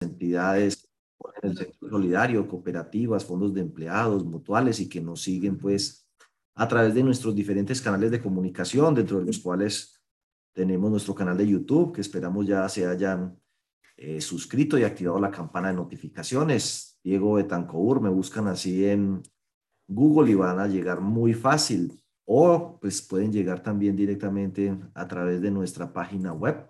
entidades en el sector solidario, cooperativas, fondos de empleados, mutuales y que nos siguen pues a través de nuestros diferentes canales de comunicación, dentro de los cuales tenemos nuestro canal de YouTube, que esperamos ya se hayan eh, suscrito y activado la campana de notificaciones. Diego Betancourt, me buscan así en Google y van a llegar muy fácil. O pues pueden llegar también directamente a través de nuestra página web.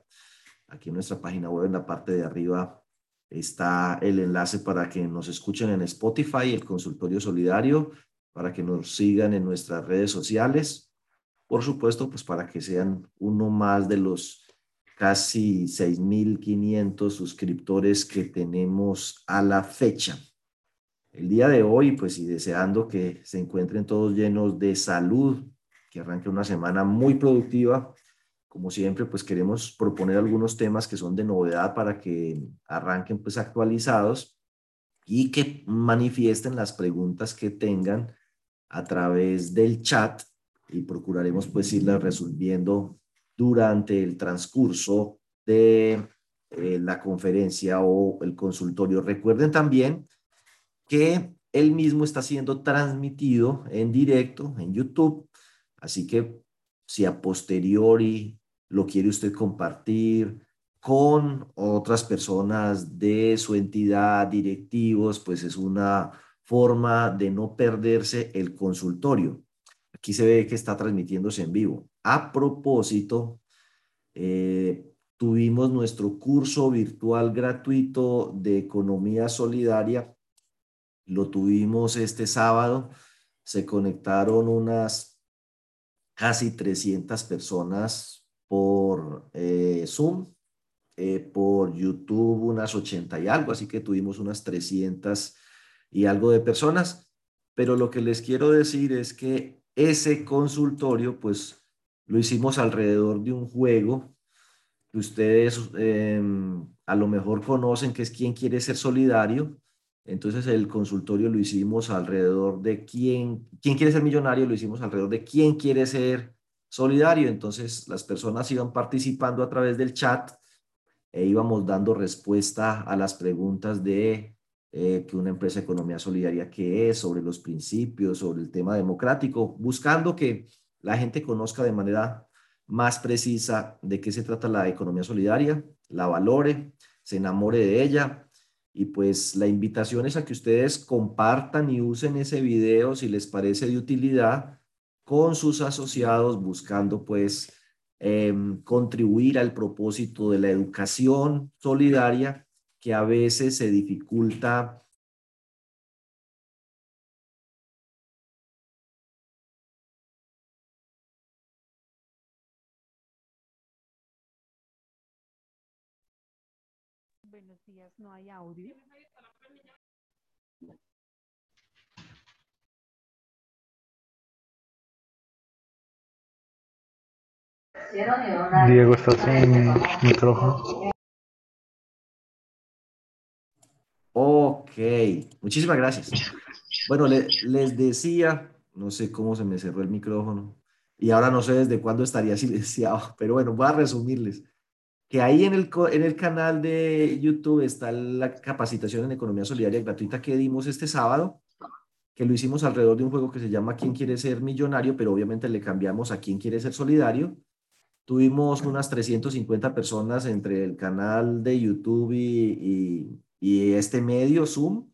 Aquí en nuestra página web, en la parte de arriba, está el enlace para que nos escuchen en Spotify, el consultorio solidario, para que nos sigan en nuestras redes sociales. Por supuesto, pues para que sean uno más de los casi 6.500 suscriptores que tenemos a la fecha. El día de hoy, pues y deseando que se encuentren todos llenos de salud, que arranque una semana muy productiva. Como siempre, pues queremos proponer algunos temas que son de novedad para que arranquen pues actualizados y que manifiesten las preguntas que tengan a través del chat y procuraremos pues irlas resolviendo durante el transcurso de eh, la conferencia o el consultorio. Recuerden también que el mismo está siendo transmitido en directo en YouTube, así que si a posteriori lo quiere usted compartir con otras personas de su entidad, directivos, pues es una forma de no perderse el consultorio. Aquí se ve que está transmitiéndose en vivo. A propósito, eh, tuvimos nuestro curso virtual gratuito de economía solidaria. Lo tuvimos este sábado. Se conectaron unas casi 300 personas por eh, Zoom, eh, por YouTube unas 80 y algo, así que tuvimos unas 300 y algo de personas. Pero lo que les quiero decir es que ese consultorio, pues lo hicimos alrededor de un juego que ustedes em, a lo mejor conocen, que es quién quiere ser solidario. Entonces el consultorio lo hicimos alrededor de quién, quién quiere ser millonario, lo hicimos alrededor de quién quiere ser solidario. Entonces las personas iban participando a través del chat e íbamos dando respuesta a las preguntas de eh, que una empresa de economía solidaria qué es, sobre los principios, sobre el tema democrático, buscando que la gente conozca de manera más precisa de qué se trata la economía solidaria, la valore, se enamore de ella. Y pues la invitación es a que ustedes compartan y usen ese video si les parece de utilidad con sus asociados, buscando pues em, contribuir al propósito de la educación solidaria que a veces se dificulta Buenos días, no hay audio. Diego, estás sin micrófono. Ok, muchísimas gracias. Bueno, les decía, no sé cómo se me cerró el micrófono y ahora no sé desde cuándo estaría silenciado, pero bueno, voy a resumirles que ahí en el, en el canal de YouTube está la capacitación en economía solidaria gratuita que dimos este sábado, que lo hicimos alrededor de un juego que se llama ¿Quién quiere ser millonario? Pero obviamente le cambiamos a ¿Quién quiere ser solidario? Tuvimos unas 350 personas entre el canal de YouTube y y este medio Zoom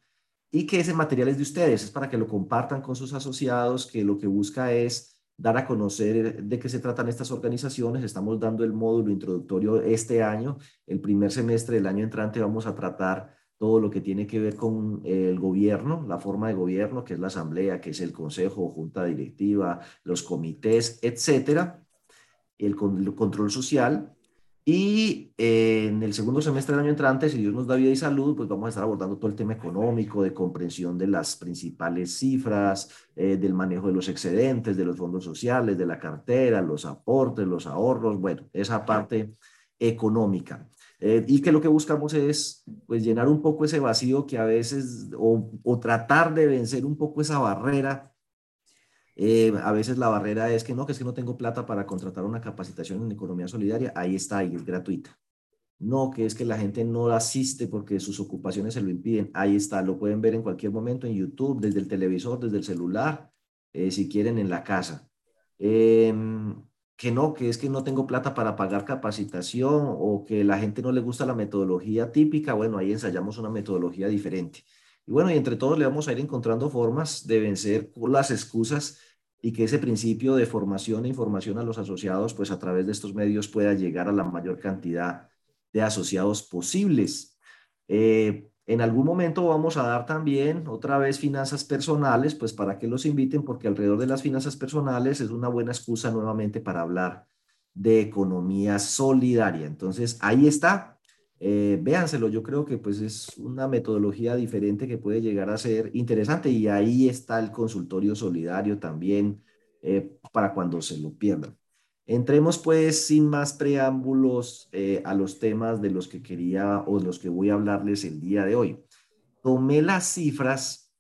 y que ese material es de ustedes, es para que lo compartan con sus asociados, que lo que busca es dar a conocer de qué se tratan estas organizaciones. Estamos dando el módulo introductorio este año. El primer semestre del año entrante vamos a tratar todo lo que tiene que ver con el gobierno, la forma de gobierno, que es la asamblea, que es el consejo, junta directiva, los comités, etcétera, el, el control social y eh, en el segundo semestre del año entrante, si Dios nos da vida y salud, pues vamos a estar abordando todo el tema económico, de comprensión de las principales cifras, eh, del manejo de los excedentes, de los fondos sociales, de la cartera, los aportes, los ahorros, bueno, esa parte económica. Eh, y que lo que buscamos es pues llenar un poco ese vacío que a veces, o, o tratar de vencer un poco esa barrera eh, a veces la barrera es que no, que es que no tengo plata para contratar una capacitación en economía solidaria. Ahí está, ahí es gratuita. no, que es que la gente no asiste porque sus ocupaciones se lo impiden. Ahí está, lo pueden ver en cualquier momento en YouTube, desde el televisor, desde el celular, eh, si quieren en la casa. Em, que no, que es que no tengo plata para pagar capacitación o que la gente no le gusta la metodología típica, bueno, ahí ensayamos una metodología diferente. Y bueno, y entre todos le vamos a ir encontrando formas de vencer las excusas y que ese principio de formación e información a los asociados, pues a través de estos medios pueda llegar a la mayor cantidad de asociados posibles. Eh, en algún momento vamos a dar también otra vez finanzas personales, pues para que los inviten, porque alrededor de las finanzas personales es una buena excusa nuevamente para hablar de economía solidaria. Entonces, ahí está. Eh, véanselo, yo creo que pues es una metodología diferente que puede llegar a ser interesante y ahí está el consultorio solidario también eh, para cuando se lo pierdan. Entremos pues sin más preámbulos eh, a los temas de los que quería o de los que voy a hablarles el día de hoy. Tomé las cifras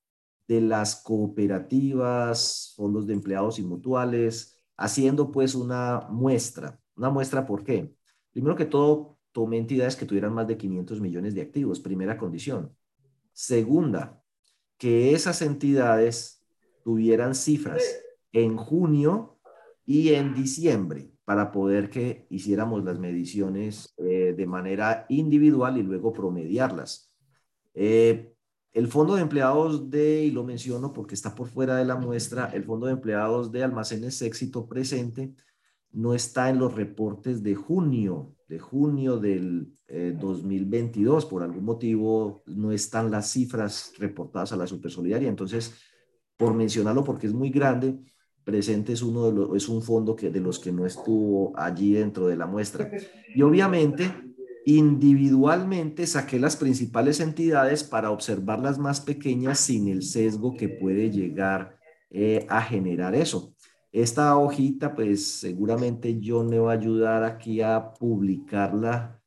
de las cooperativas, fondos de empleados y mutuales, haciendo pues una muestra. Una muestra, ¿por qué? Primero que todo, tomé entidades que tuvieran más de 500 millones de activos, primera condición. Segunda, que esas entidades tuvieran cifras en junio y en diciembre para poder que hiciéramos las mediciones eh, de manera individual y luego promediarlas. Eh, el fondo de empleados de, y lo menciono porque está por fuera de la muestra, el fondo de empleados de almacenes éxito presente no está en los reportes de junio, de junio del 2022. Eh, por algún motivo no están las cifras reportadas a la Supersolidaria. Entonces, por mencionarlo porque es muy grande, presente es, uno de los, es un fondo que, de los que no estuvo allí dentro de la muestra. Y obviamente, individualmente saqué las principales entidades para observar las más pequeñas sin el sesgo que puede llegar eh, a generar eso. Esta hojita, pues seguramente yo me va a ayudar aquí a publicarla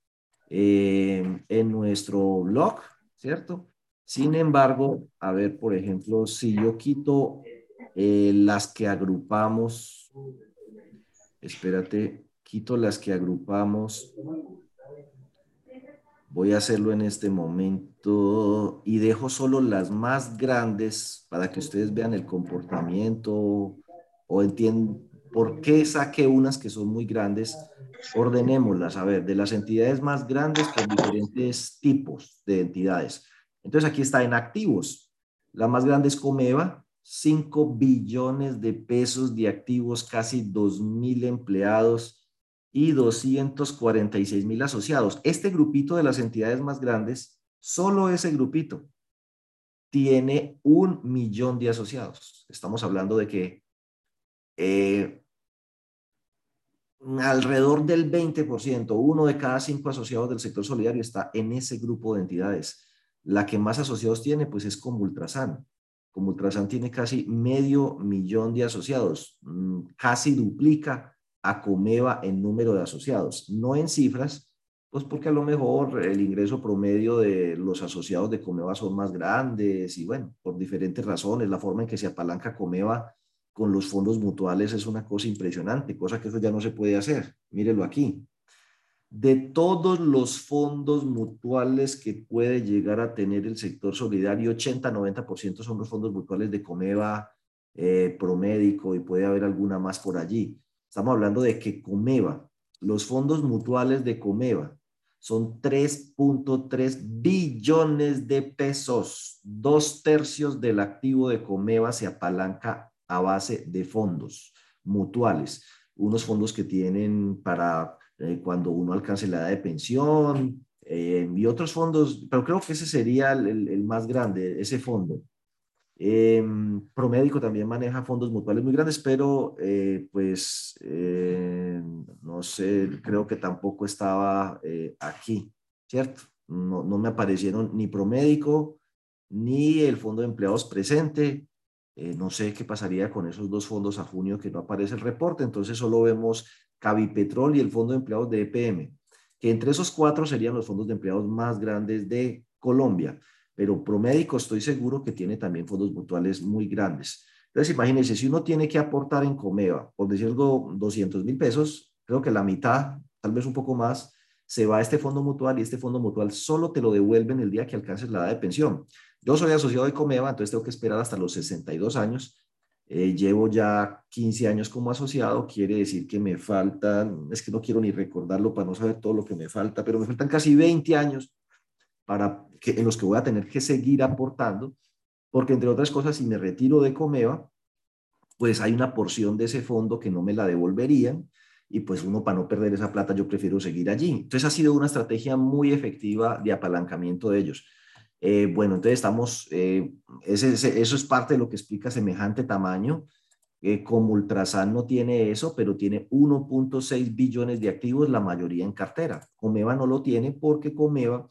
eh, en nuestro blog, ¿cierto? Sin embargo, a ver, por ejemplo, si yo quito eh, las que agrupamos, espérate, quito las que agrupamos. Voy a hacerlo en este momento y dejo solo las más grandes para que ustedes vean el comportamiento o entiendan por qué saqué unas que son muy grandes. Ordenémoslas, a ver, de las entidades más grandes con diferentes tipos de entidades. Entonces aquí está en activos. La más grande es Comeva, 5 billones de pesos de activos, casi 2 mil empleados y 246 mil asociados. Este grupito de las entidades más grandes, solo ese grupito, tiene un millón de asociados. Estamos hablando de que eh, alrededor del 20%, uno de cada cinco asociados del sector solidario está en ese grupo de entidades. La que más asociados tiene, pues es como Ultrasan como Ultrasan tiene casi medio millón de asociados, mm, casi duplica a Comeva en número de asociados, no en cifras, pues porque a lo mejor el ingreso promedio de los asociados de Comeva son más grandes y bueno, por diferentes razones, la forma en que se apalanca Comeva con los fondos mutuales es una cosa impresionante, cosa que eso ya no se puede hacer. Mírelo aquí de todos los fondos mutuales que puede llegar a tener el sector solidario, 80-90% son los fondos mutuales de Comeva, eh, Promédico y puede haber alguna más por allí. Estamos hablando de que Comeva, los fondos mutuales de Comeva son 3.3 billones de pesos. Dos tercios del activo de Comeva se apalanca a base de fondos mutuales. Unos fondos que tienen para eh, cuando uno alcance la edad de pensión eh, y otros fondos, pero creo que ese sería el, más grande, ese fondo. Eh, Promédico también maneja fondos mutuales muy grandes, pero pues no sé, creo que tampoco estaba aquí, ¿cierto? No, no, me aparecieron ni Promédico ni el Fondo de Empleados presente. No sé qué pasaría con esos dos fondos a junio que no aparece el reporte, entonces solo vemos Cavipetrol y el Fondo de Empleados de EPM, que entre esos cuatro serían los fondos de empleados más grandes de Colombia. Pero Promédico estoy seguro que tiene también fondos mutuales muy grandes. Entonces, imagínense, si uno tiene que aportar en Comeva, por decir algo, 200 mil pesos, creo que la mitad, tal vez un poco más, se va a este fondo mutual y este fondo mutual solo te lo devuelven el día que alcances la edad de pensión. Yo soy asociado de Comeva, entonces tengo que esperar hasta los 62 años. Eh, llevo ya 15 años como asociado, quiere decir que me faltan, es que no quiero ni recordarlo para no saber todo lo que me falta, pero me faltan casi 20 años para que, en los que voy a tener que seguir aportando, porque entre otras cosas, si me retiro de Comeva, pues hay una porción de ese fondo que no me la devolverían y pues uno para no perder esa plata yo prefiero seguir allí. Entonces ha sido una estrategia muy efectiva de apalancamiento de ellos. Eh, bueno, entonces estamos, eh, eso es parte de lo que explica semejante tamaño. Eh, como Ultrasan no tiene eso, pero tiene 1.6 billones de activos, la mayoría en cartera. Comeva no lo tiene porque Comeva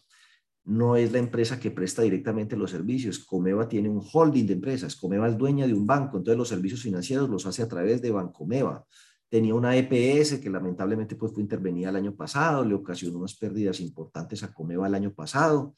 no es la empresa que presta directamente los servicios. Comeva tiene un holding de empresas. Comeva es dueña de un banco, entonces los servicios financieros los hace a través de Bancomeva. Tenía una EPS que lamentablemente pues, fue intervenida el año pasado, le ocasionó unas pérdidas importantes a Comeva el año pasado,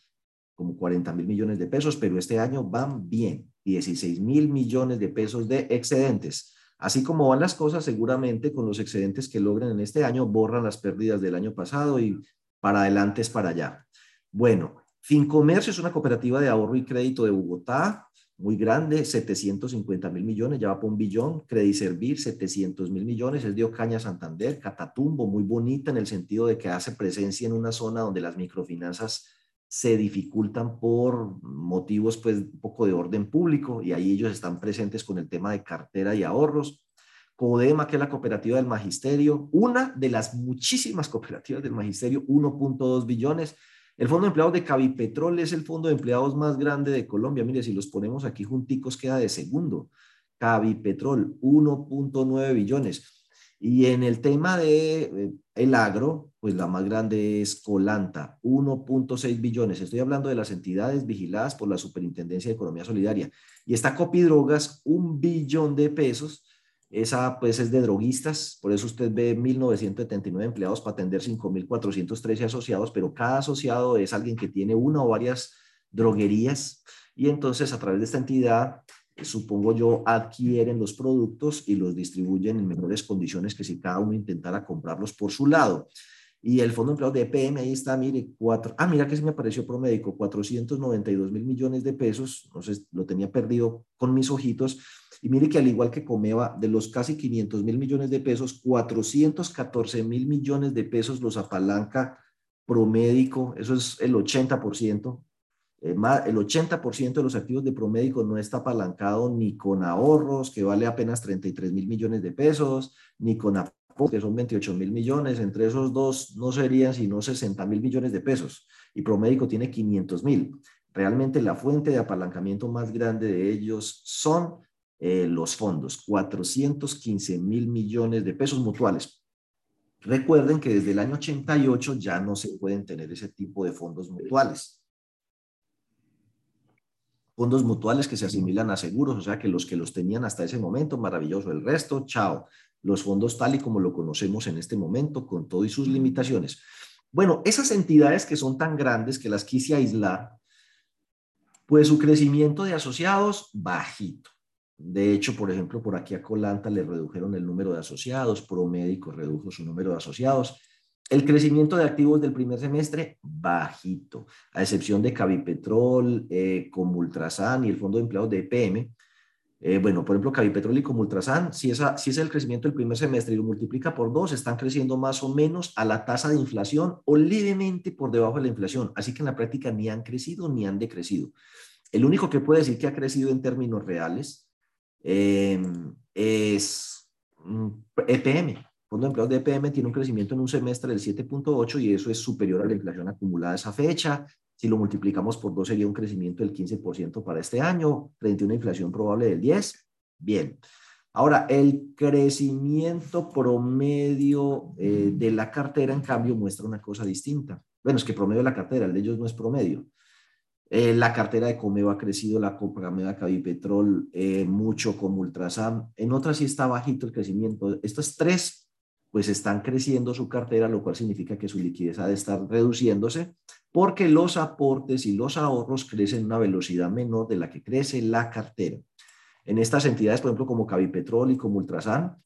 como 40 mil millones de pesos, pero este año van bien, 16 mil millones de pesos de excedentes. Así como van las cosas, seguramente con los excedentes que logren en este año, borran las pérdidas del año pasado y para adelante es para allá. Bueno, Fincomercio es una cooperativa de ahorro y crédito de Bogotá, muy grande, 750 mil millones, ya va por un billón. Servir, 700 mil millones, es de Ocaña, Santander. Catatumbo, muy bonita en el sentido de que hace presencia en una zona donde las microfinanzas se dificultan por motivos, pues, un poco de orden público, y ahí ellos están presentes con el tema de cartera y ahorros. Codema, que es la cooperativa del magisterio, una de las muchísimas cooperativas del magisterio, 1.2 billones. El Fondo de Empleados de Cavipetrol es el fondo de empleados más grande de Colombia. Mire, si los ponemos aquí junticos queda de segundo. Cavipetrol, 1.9 billones. Y en el tema de eh, el agro, pues la más grande es Colanta, 1.6 billones. Estoy hablando de las entidades vigiladas por la Superintendencia de Economía Solidaria. Y está Copidrogas, un billón de pesos esa pues es de droguistas, por eso usted ve 1.979 empleados para atender 5.413 asociados, pero cada asociado es alguien que tiene una o varias droguerías y entonces a través de esta entidad, supongo yo, adquieren los productos y los distribuyen en mejores condiciones que si cada uno intentara comprarlos por su lado. Y el Fondo de Empleados de EPM, ahí está, mire, cuatro, ah, mira que se me apareció promédico, 492 mil millones de pesos, no sé, lo tenía perdido con mis ojitos, y mire que al igual que Comeva, de los casi 500 mil millones de pesos, 414 mil millones de pesos los apalanca Promédico, eso es el 80%. Eh, el 80% de los activos de Promédico no está apalancado ni con ahorros, que vale apenas 33 mil millones de pesos, ni con que son 28 mil millones, entre esos dos no serían sino 60 mil millones de pesos y Promédico tiene 500 mil. Realmente la fuente de apalancamiento más grande de ellos son eh, los fondos, 415 mil millones de pesos mutuales. Recuerden que desde el año 88 ya no se pueden tener ese tipo de fondos mutuales. Fondos mutuales que se asimilan a seguros, o sea que los que los tenían hasta ese momento, maravilloso. El resto, chao los fondos tal y como lo conocemos en este momento, con todo y sus limitaciones. Bueno, esas entidades que son tan grandes que las quise aislar, pues su crecimiento de asociados bajito. De hecho, por ejemplo, por aquí a Colanta le redujeron el número de asociados, Promédico redujo su número de asociados. El crecimiento de activos del primer semestre, bajito, a excepción de Cavipetrol, eh, Comultrasan y el Fondo de Empleados de EPM, eh, bueno, por ejemplo, Cavipetrol y Comultrasan, si, esa, si es el crecimiento del primer semestre y lo multiplica por dos, están creciendo más o menos a la tasa de inflación o levemente por debajo de la inflación. Así que en la práctica ni han crecido ni han decrecido. El único que puede decir que ha crecido en términos reales em, es EPM. Fondo de Empleados de EPM tiene un crecimiento en un semestre del 7.8 y eso es superior a la inflación acumulada a esa fecha. Si lo multiplicamos por dos sería un crecimiento del 15% para este año, frente a una inflación probable del 10%. Bien. Ahora, el crecimiento promedio eh, de la cartera, en cambio, muestra una cosa distinta. Bueno, es que promedio de la cartera, el de ellos no es promedio. Eh, la cartera de Comeo ha crecido, la Comeva Cavipetrol eh, mucho como Ultrasan. En otras sí está bajito el crecimiento. Estas tres, pues están creciendo su cartera, lo cual significa que su liquidez ha de estar reduciéndose porque los aportes y los ahorros crecen a una velocidad menor de la que crece la cartera. En estas entidades, por ejemplo, como Cavipetrol y como Ultrasan,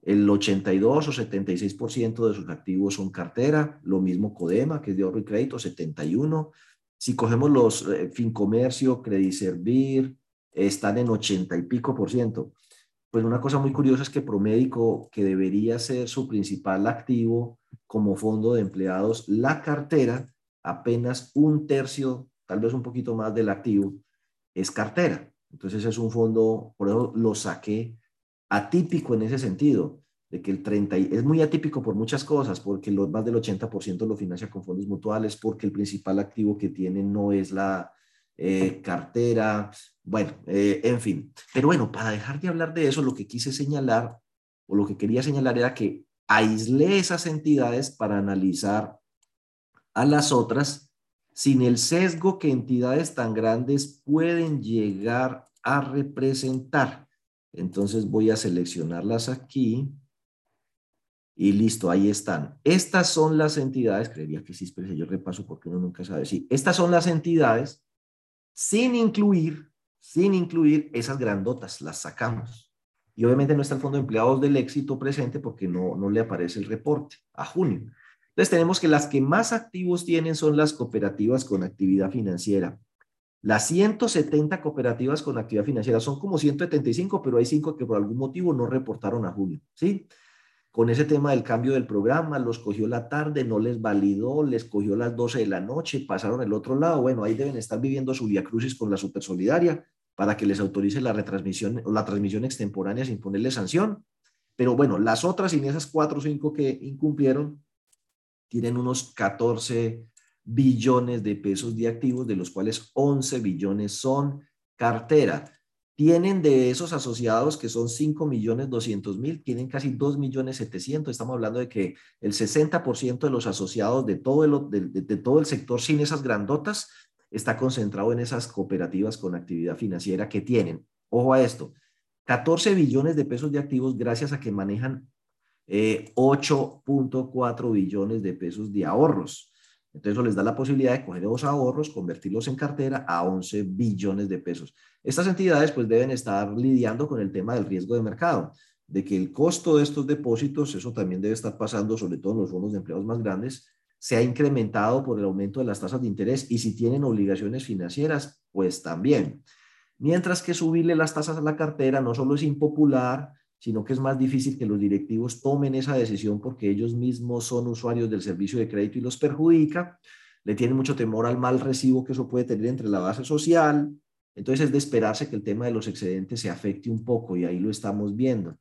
El 82 o 76% de sus activos son cartera, lo mismo Codema, que es de ahorro y crédito, 71. Si cogemos los eh, Fincomercio, Servir, están en 80 y pico por ciento. Pues una cosa muy curiosa es que Promédico, que debería ser su principal activo como fondo de empleados, la cartera, apenas un tercio, tal vez un poquito más del activo, es cartera. Entonces es un fondo, por eso lo saqué atípico en ese sentido, de que el 30 es muy atípico por muchas cosas, porque los, más del 80% lo financia con fondos mutuales, porque el principal activo que tienen no es la eh, cartera, bueno, eh, en fin. Pero bueno, para dejar de hablar de eso, lo que quise señalar, o lo que quería señalar era que aislé esas entidades para analizar a las otras sin el sesgo que entidades tan grandes pueden llegar a representar. Entonces voy a seleccionarlas aquí. Y listo, ahí están. Estas son las entidades, creería que sí, pero yo repaso porque uno nunca sabe. Sí, estas son las entidades sin incluir, sin incluir esas grandotas, las sacamos. Y obviamente no está el fondo de empleados del éxito presente porque no, no le aparece el reporte a junio. Entonces tenemos que las que más activos tienen son las cooperativas con actividad financiera. Las 170 cooperativas con actividad financiera son como 175, pero hay cinco que por algún motivo no reportaron a junio, ¿sí? Con ese tema del cambio del programa, los cogió la tarde, no les validó, les cogió las 12 de la noche, pasaron el otro lado. Bueno, ahí deben estar viviendo su via crucis con la supersolidaria para que les autorice la retransmisión o la transmisión extemporánea sin ponerle sanción. Pero bueno, las otras, sin esas cuatro o cinco que incumplieron, tienen unos 14 billones de pesos de activos, de los cuales 11 billones son cartera. Tienen de esos asociados que son 5 millones 200 mil, tienen casi 2 millones 700. Estamos hablando de que el 60% de los asociados de todo, el, de, todo el sector sin esas grandotas está concentrado en esas cooperativas con actividad financiera que tienen. Ojo a esto, 14 billones de pesos de activos gracias a que manejan 8.4 eh, billones de pesos de ahorros. Entonces, eso les da la posibilidad de coger esos ahorros, convertirlos en cartera a 11 billones de pesos. Estas entidades pues deben estar lidiando con el tema del riesgo de mercado, de que el costo de estos depósitos, eso también debe estar pasando, sobre todo en los fondos de empleados más grandes, se ha incrementado por el aumento de las tasas de interés y si tienen obligaciones financieras, pues también. Mientras que subirle las tasas a la cartera no solo es impopular, sino que es más difícil que los directivos tomen esa decisión porque ellos mismos son usuarios del servicio de crédito y los perjudica, le tienen mucho temor al mal recibo que eso puede tener entre la base social, entonces es de esperarse que el tema de los excedentes se afecte un poco y ahí lo estamos viendo.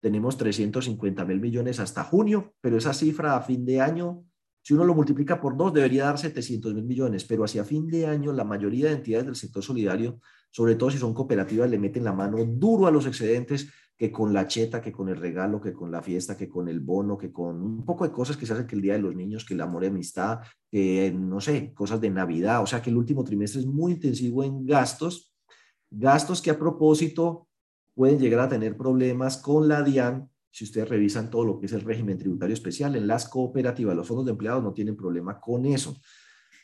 Tenemos 350 mil millones hasta junio, pero esa cifra a fin de año, si uno lo multiplica por dos, debería dar 700 mil millones, pero hacia fin de año la mayoría de entidades del sector solidario, sobre todo si son cooperativas, le meten la mano duro a los excedentes que con la cheta, que con el regalo, que con la fiesta, que con el bono, que con un poco de cosas que se hacen que el Día de los Niños, que el amor y amistad, que no sé, cosas de Navidad. O sea que el último trimestre es muy intensivo en gastos, gastos que a propósito pueden llegar a tener problemas con la DIAN si ustedes revisan todo lo que es el régimen tributario especial en las cooperativas. Los fondos de empleados no tienen problema con eso.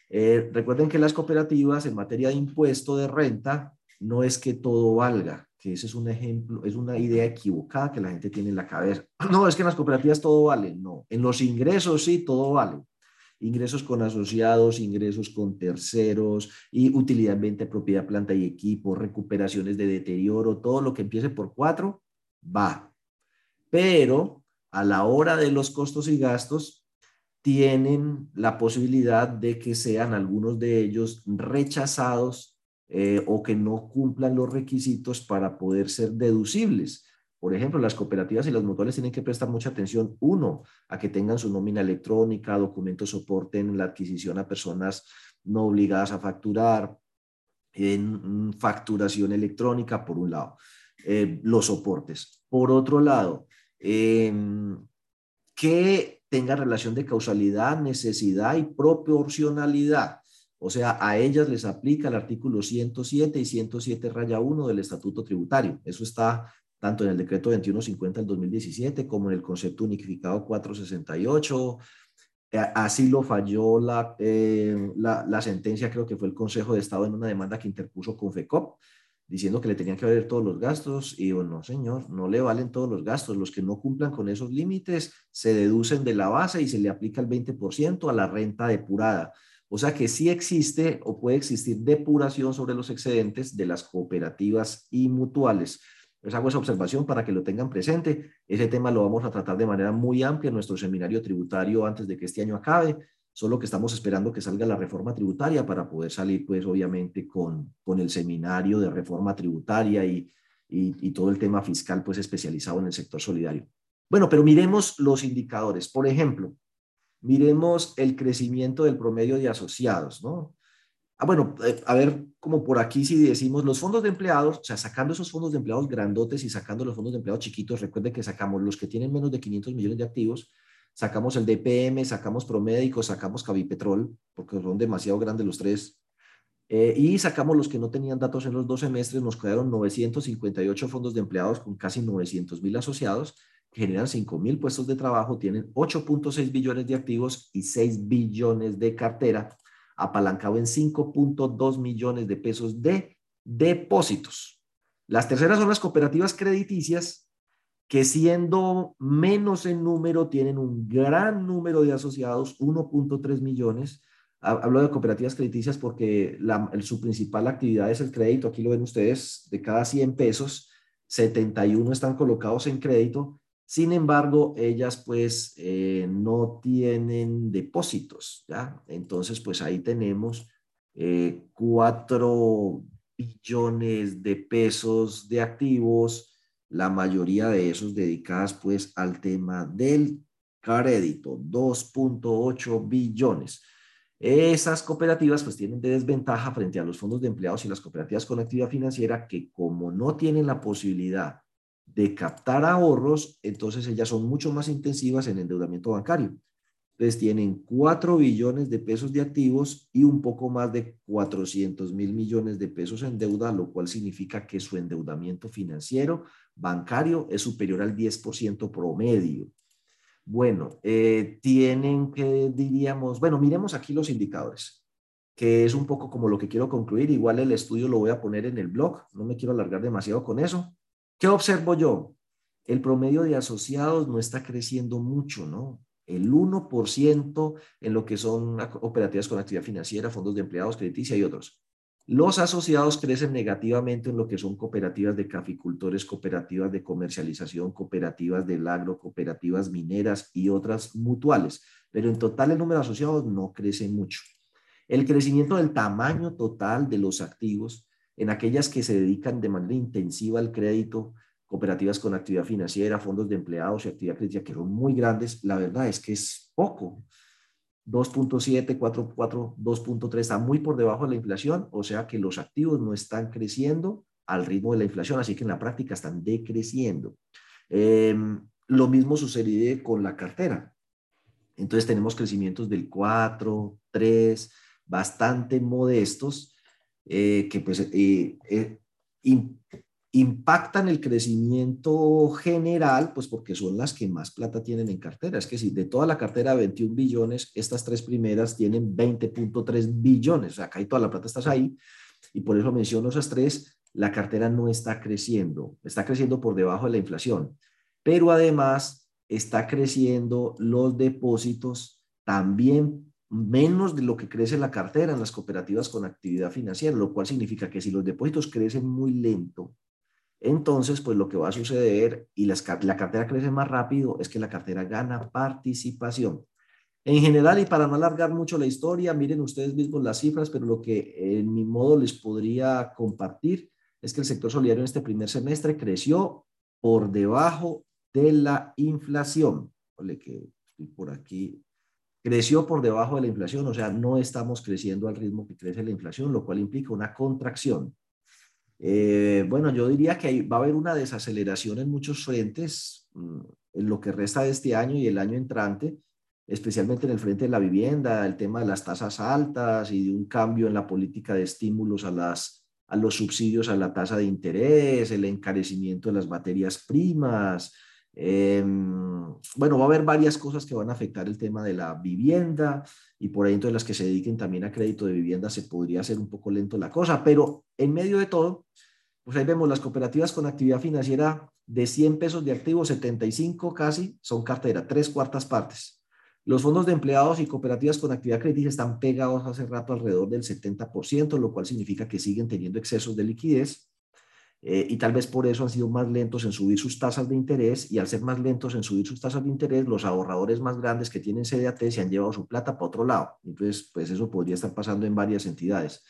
Eh, recuerden que las cooperativas en materia de impuesto de renta no es que todo valga que ese es un ejemplo, es una idea equivocada que la gente tiene en la cabeza. No, es que en las cooperativas todo vale, no. En los ingresos sí, todo vale. Ingresos con asociados, ingresos con terceros, y utilidad, venta, propiedad, planta y equipo, recuperaciones de deterioro, todo lo que empiece por cuatro, va. Pero a la hora de los costos y gastos, tienen la posibilidad de que sean algunos de ellos rechazados eh, o que no cumplan los requisitos para poder ser deducibles. Por ejemplo, las cooperativas y las mutuales tienen que prestar mucha atención, uno, a que tengan su nómina electrónica, documentos soporten la adquisición a personas no obligadas a facturar, en facturación electrónica, por un lado, eh, los soportes. Por otro lado, em, que tenga relación de causalidad, necesidad y proporcionalidad. O sea, a ellas les aplica el artículo 107 y 107 raya 1 del Estatuto Tributario. Eso está tanto en el decreto 2150 del 2017 como en el concepto unificado 468. Eh, así lo falló eh, la, la, sentencia, creo que fue el Consejo de Estado en una demanda que interpuso con FECOP. diciendo que le tenían que valer todos los gastos y yo, no señor, no le valen todos los gastos. Los que no cumplan con esos límites se deducen de la base y se le aplica el 20% a la renta depurada. O sea que sí existe o puede existir depuración sobre los excedentes de las cooperativas y mutuales. Les hago esa observación para que lo tengan presente. Ese tema lo vamos a tratar de manera muy amplia en nuestro seminario tributario antes de que este año acabe solo que estamos esperando que salga la reforma tributaria para poder salir, pues obviamente, con, con el seminario de reforma tributaria y, y, todo el tema fiscal, pues especializado en el sector solidario. Bueno, pero miremos los indicadores. Por ejemplo, miremos el crecimiento del promedio de asociados, ¿no? Ah, bueno, eh, a ver, como por aquí si decimos los fondos de empleados, o sea, sacando esos fondos de empleados grandotes y sacando los fondos de empleados chiquitos, recuerden que sacamos los que tienen menos de 500 millones de activos, sacamos el DPM, sacamos Promédico, sacamos Cavipetrol, porque son demasiado grandes los tres, eh, y sacamos los que no tenían datos en los dos semestres, nos quedaron 958 fondos de empleados con casi 900 mil asociados, generan 5 mil puestos de trabajo, tienen 8.6 billones de activos y 6 billones de cartera, apalancado en 5.2 millones de pesos de depósitos. Las terceras son las cooperativas crediticias, que siendo menos en número, tienen un gran número de asociados, 1.3 millones. Hablo de cooperativas crediticias porque su principal actividad es el crédito. Aquí lo ven ustedes, de cada 100 pesos, 71 están colocados en crédito. Sin embargo, ellas pues eh, no tienen depósitos, ¿ya? Entonces, pues ahí tenemos eh, 4 billones de pesos de activos, la mayoría de esos dedicadas pues al tema del crédito, 2.8 billones. Esas cooperativas pues tienen de desventaja frente a los fondos de empleados y las cooperativas con actividad financiera que como no tienen la posibilidad de captar ahorros, entonces ellas son mucho más intensivas en endeudamiento bancario. Entonces tienen 4 billones de pesos de activos y un poco más de 400 mil millones de pesos en deuda, lo cual significa que su endeudamiento financiero bancario es superior al 10% promedio. Bueno, eh, tienen que, diríamos, bueno, miremos aquí los indicadores, que es un poco como lo que quiero concluir. Igual el estudio lo voy a poner en el blog, no me quiero alargar demasiado con eso. ¿Qué observo yo? El promedio de asociados no está creciendo mucho, ¿no? el 1% en lo que son operativas con actividad financiera, fondos de empleados, crediticia y otros. Los asociados crecen negativamente en lo que son cooperativas de caficultores, cooperativas de comercialización, cooperativas del agro, cooperativas mineras y otras mutuales, pero en total el número de asociados no crece mucho. El crecimiento del tamaño total de los activos en aquellas que se dedican de manera intensiva al crédito cooperativas con actividad financiera, fondos de empleados y actividad crítica que son muy grandes, la verdad es que es poco. 2.7, 4.4, 2.3 está muy por debajo de la inflación, o sea que los activos no están creciendo al ritmo de la inflación, así que en la práctica están decreciendo. Em, lo mismo sucede con la cartera. Entonces tenemos crecimientos del 4, 3, bastante modestos, eh, que pues eh, eh, impactan el crecimiento general, pues porque son las que más plata tienen en cartera. Es que si de toda la cartera de 21 billones, estas tres primeras tienen 20.3 billones, o sea, acá hay toda la plata estás ahí, y por eso menciono esas tres, la cartera no está creciendo, está creciendo por debajo de la inflación, pero además está creciendo los depósitos también menos de lo que crece la cartera en las cooperativas con actividad financiera, lo cual significa que si los depósitos crecen muy lento, entonces, pues lo que va a suceder y la cartera crece más rápido es que la cartera gana participación. En general, y para no alargar mucho la historia, miren ustedes mismos las cifras, pero lo que en mi modo les podría compartir es que el sector solidario en este primer semestre creció por debajo de la inflación. Ole, que estoy por aquí. Creció por debajo de la inflación, o sea, no estamos creciendo al ritmo que crece la inflación, lo cual implica una contracción. Eh, bueno, yo diría que va a haber una desaceleración en muchos frentes mm, en lo que resta de este año y el año entrante, especialmente en el frente de la vivienda, el tema de las tasas altas y de un cambio en la política de estímulos a, las, a los subsidios a la tasa de interés, el encarecimiento de las materias primas. Em, bueno, va a haber varias cosas que van a afectar el tema de la vivienda y por ahí entonces las que se dediquen también a crédito de vivienda se podría hacer un poco lento la cosa, pero en medio de todo, Pues ahí vemos las cooperativas con actividad financiera de 100 pesos de activo, 75 casi son cartera, tres cuartas partes. Los fondos de empleados y cooperativas con actividad crediticia están pegados hace rato alrededor del 70%, lo cual significa que siguen teniendo excesos de liquidez. Eh, y tal vez por eso han sido más lentos en subir sus tasas de interés y al ser más lentos en subir sus tasas de interés, los ahorradores más grandes que tienen CDAT se han llevado su plata para otro lado. Entonces, pues eso podría estar pasando en varias entidades.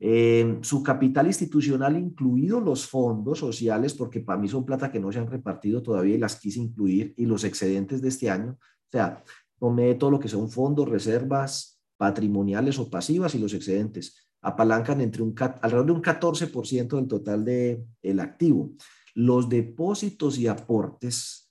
Eh, su capital institucional, incluidos los fondos sociales, porque para mí son plata que no se han repartido todavía y las quise incluir, y los excedentes de este año. O sea, tomé todo lo que son fondos, reservas patrimoniales o pasivas y los excedentes apalancan entre un, alrededor de un 14% del total del el activo. Los depósitos y aportes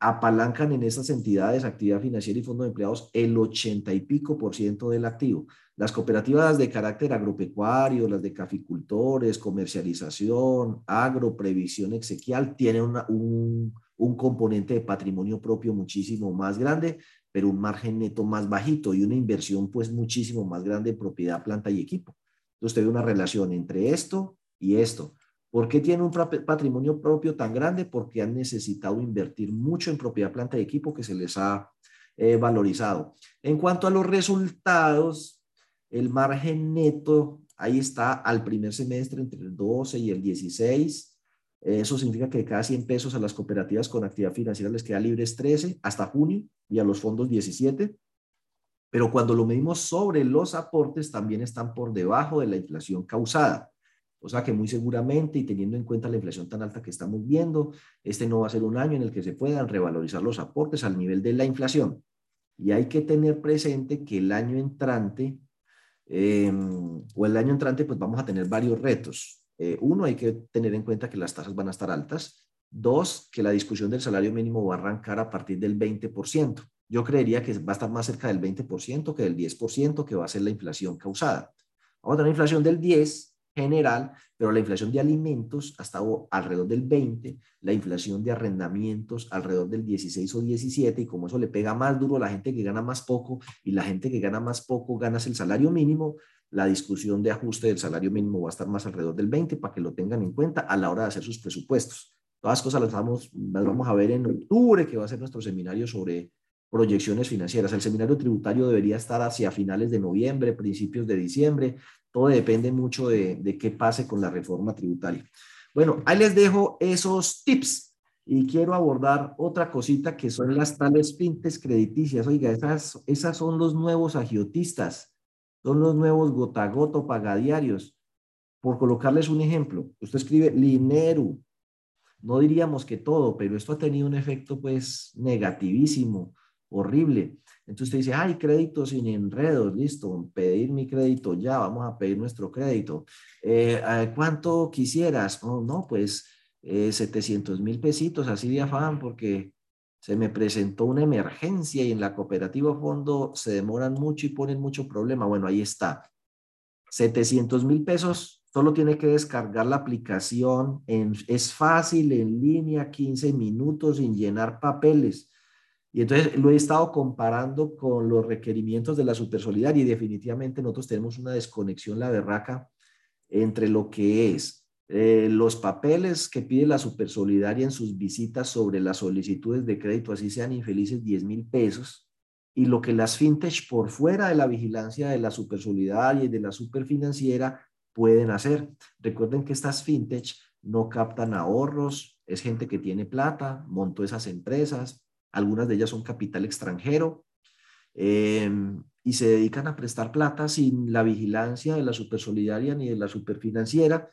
apalancan en esas entidades, actividad financiera y fondo de empleados, el 80 y pico por ciento del activo. Las cooperativas de carácter agropecuario, las de caficultores, comercialización, agro, previsión exequial, tienen un, un componente de patrimonio propio muchísimo más grande, pero un margen neto más bajito y una inversión pues muchísimo más grande en propiedad, planta y equipo. Entonces, usted una relación entre esto y esto. ¿Por qué tiene un patrimonio propio tan grande? Porque han necesitado invertir mucho en propiedad, planta y equipo que se les ha eh, valorizado. En cuanto a los resultados, el margen neto, ahí está al primer semestre entre el 12 y el 16. Eso significa que cada 100 pesos a las cooperativas con actividad financiera les queda libres 13 hasta junio y a los fondos 17. Pero cuando lo medimos sobre los aportes, también están por debajo de la inflación causada. O sea que muy seguramente, y teniendo en cuenta la inflación tan alta que estamos viendo, este no va a ser un año en el que se puedan revalorizar los aportes al nivel de la inflación. Y hay que tener presente que el año entrante, em, o el año entrante, pues vamos a tener varios retos. Eh, uno, hay que tener en cuenta que las tasas van a estar altas. Dos, que la discusión del salario mínimo va a arrancar a partir del 20% yo creería que va a estar más cerca del 20% que del 10% que va a ser la inflación causada. Vamos a tener inflación del 10 general, pero la inflación de alimentos ha estado alrededor del 20, la inflación de arrendamientos alrededor del 16 o 17, y como eso le pega más duro a la gente que gana más poco y la gente que gana más poco ganas el salario mínimo, la discusión de ajuste del salario mínimo va a estar más alrededor del 20 para que lo tengan en cuenta a la hora de hacer sus presupuestos. Todas las cosas las vamos, las vamos a ver en octubre, que va a ser nuestro seminario sobre proyecciones financieras. El seminario tributario debería estar hacia finales de noviembre, principios de diciembre. Todo depende mucho de, de qué pase con la reforma tributaria. Bueno, ahí les dejo esos tips y quiero abordar otra cosita que son las tales pintes crediticias. Oiga, esas, esas son los nuevos agiotistas, son los nuevos gotagoto pagadiarios. Por colocarles un ejemplo, usted escribe Lineru, no diríamos que todo, pero esto ha tenido un efecto pues negativísimo horrible. Entonces usted dice, ay, crédito sin enredos, listo, pedir mi crédito ya, vamos a pedir nuestro crédito. Eh, ¿Cuánto quisieras? Oh, no, pues 700 eh, mil pesitos, así de afán, porque se me presentó una emergencia y en la cooperativa fondo se demoran mucho y ponen mucho problema. Bueno, ahí está. 700 mil pesos, solo tiene que descargar la aplicación. Es fácil, en línea, 15 minutos, sin llenar papeles. Y entonces lo he estado comparando con los requerimientos de la supersolidaria y definitivamente nosotros tenemos una desconexión, la berraca, entre lo que es eh, los papeles que pide la supersolidaria en sus visitas sobre las solicitudes de crédito, así sean infelices 10 mil pesos, y lo que las fintech por fuera de la vigilancia de la supersolidaria y de la superfinanciera pueden hacer. Recuerden que estas fintech no captan ahorros, es gente que tiene plata, montó esas empresas, algunas de ellas son capital extranjero, em, y se dedican a prestar plata sin la vigilancia de la supersolidaria ni de la superfinanciera.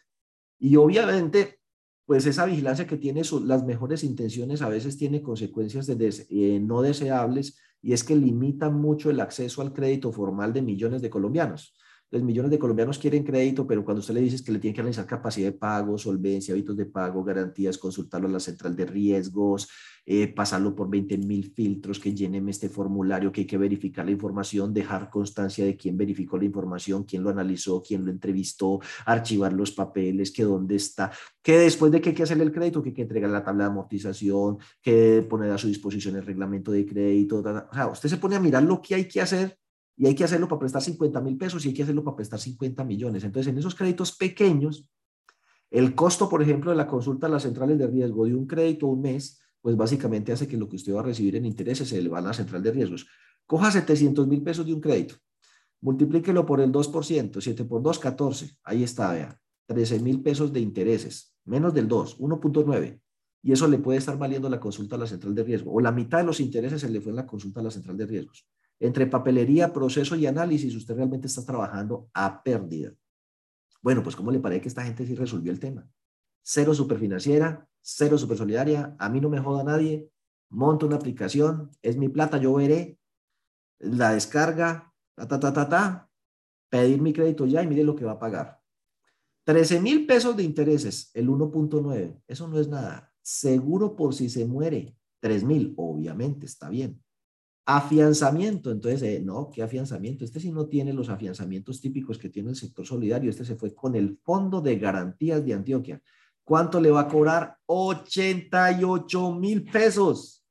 Y obviamente, pues esa vigilancia que tiene las mejores intenciones a veces tiene consecuencias eh, no deseables y es que limitan mucho el acceso al crédito formal de millones de colombianos. Los millones de colombianos quieren crédito, pero cuando usted le dice que le tiene que analizar capacidad de pago, solvencia, hábitos de pago, garantías, consultarlo a la central de riesgos, eh, pasarlo por 20 mil filtros, que llenen este formulario, que hay que verificar la información, dejar constancia de quién verificó la información, quién lo analizó, quién lo entrevistó, archivar los papeles, que dónde está, que después de que hay que hacerle el crédito, que hay que entregar la tabla de amortización, que poner a su disposición el reglamento de crédito. O sea, usted se pone a mirar lo que hay que hacer y hay que hacerlo para prestar 50 mil pesos y hay que hacerlo para prestar 50 millones. Entonces, en esos créditos pequeños, El costo, por ejemplo, de la consulta a las centrales de riesgo de un crédito un mes, pues básicamente hace que lo que usted va a recibir en intereses se le va a la central de riesgos. Coja 700 mil pesos de un crédito, multiplíquelo por el 2%, 7 por 2, 14. Ahí está, vea. 13 mil pesos de intereses, menos del 2, 1.9. Y eso le puede estar valiendo la consulta a la central de riesgo. O la mitad de los intereses se le fue en la consulta a la central de riesgos. Entre papelería, proceso y análisis, usted realmente está trabajando a pérdida. Bueno, pues ¿cómo le parece que esta gente sí resolvió el tema? Cero superfinanciera, cero supersolidaria, a mí no me joda nadie, monto una aplicación, es mi plata, yo veré, la descarga, ta, ta, ta, ta, ta, pedir mi crédito ya y mire lo que va a pagar. 13 mil pesos de intereses, el 1.9, eso no es nada. Seguro por si se muere, 3 mil, obviamente, está bien. Afianzamiento, entonces, eh, no, ¿qué afianzamiento? Este sí no tiene los afianzamientos típicos que tiene el sector solidario, este se fue con el Fondo de Garantías de Antioquia. ¿Cuánto le va a cobrar? 88 mil pesos.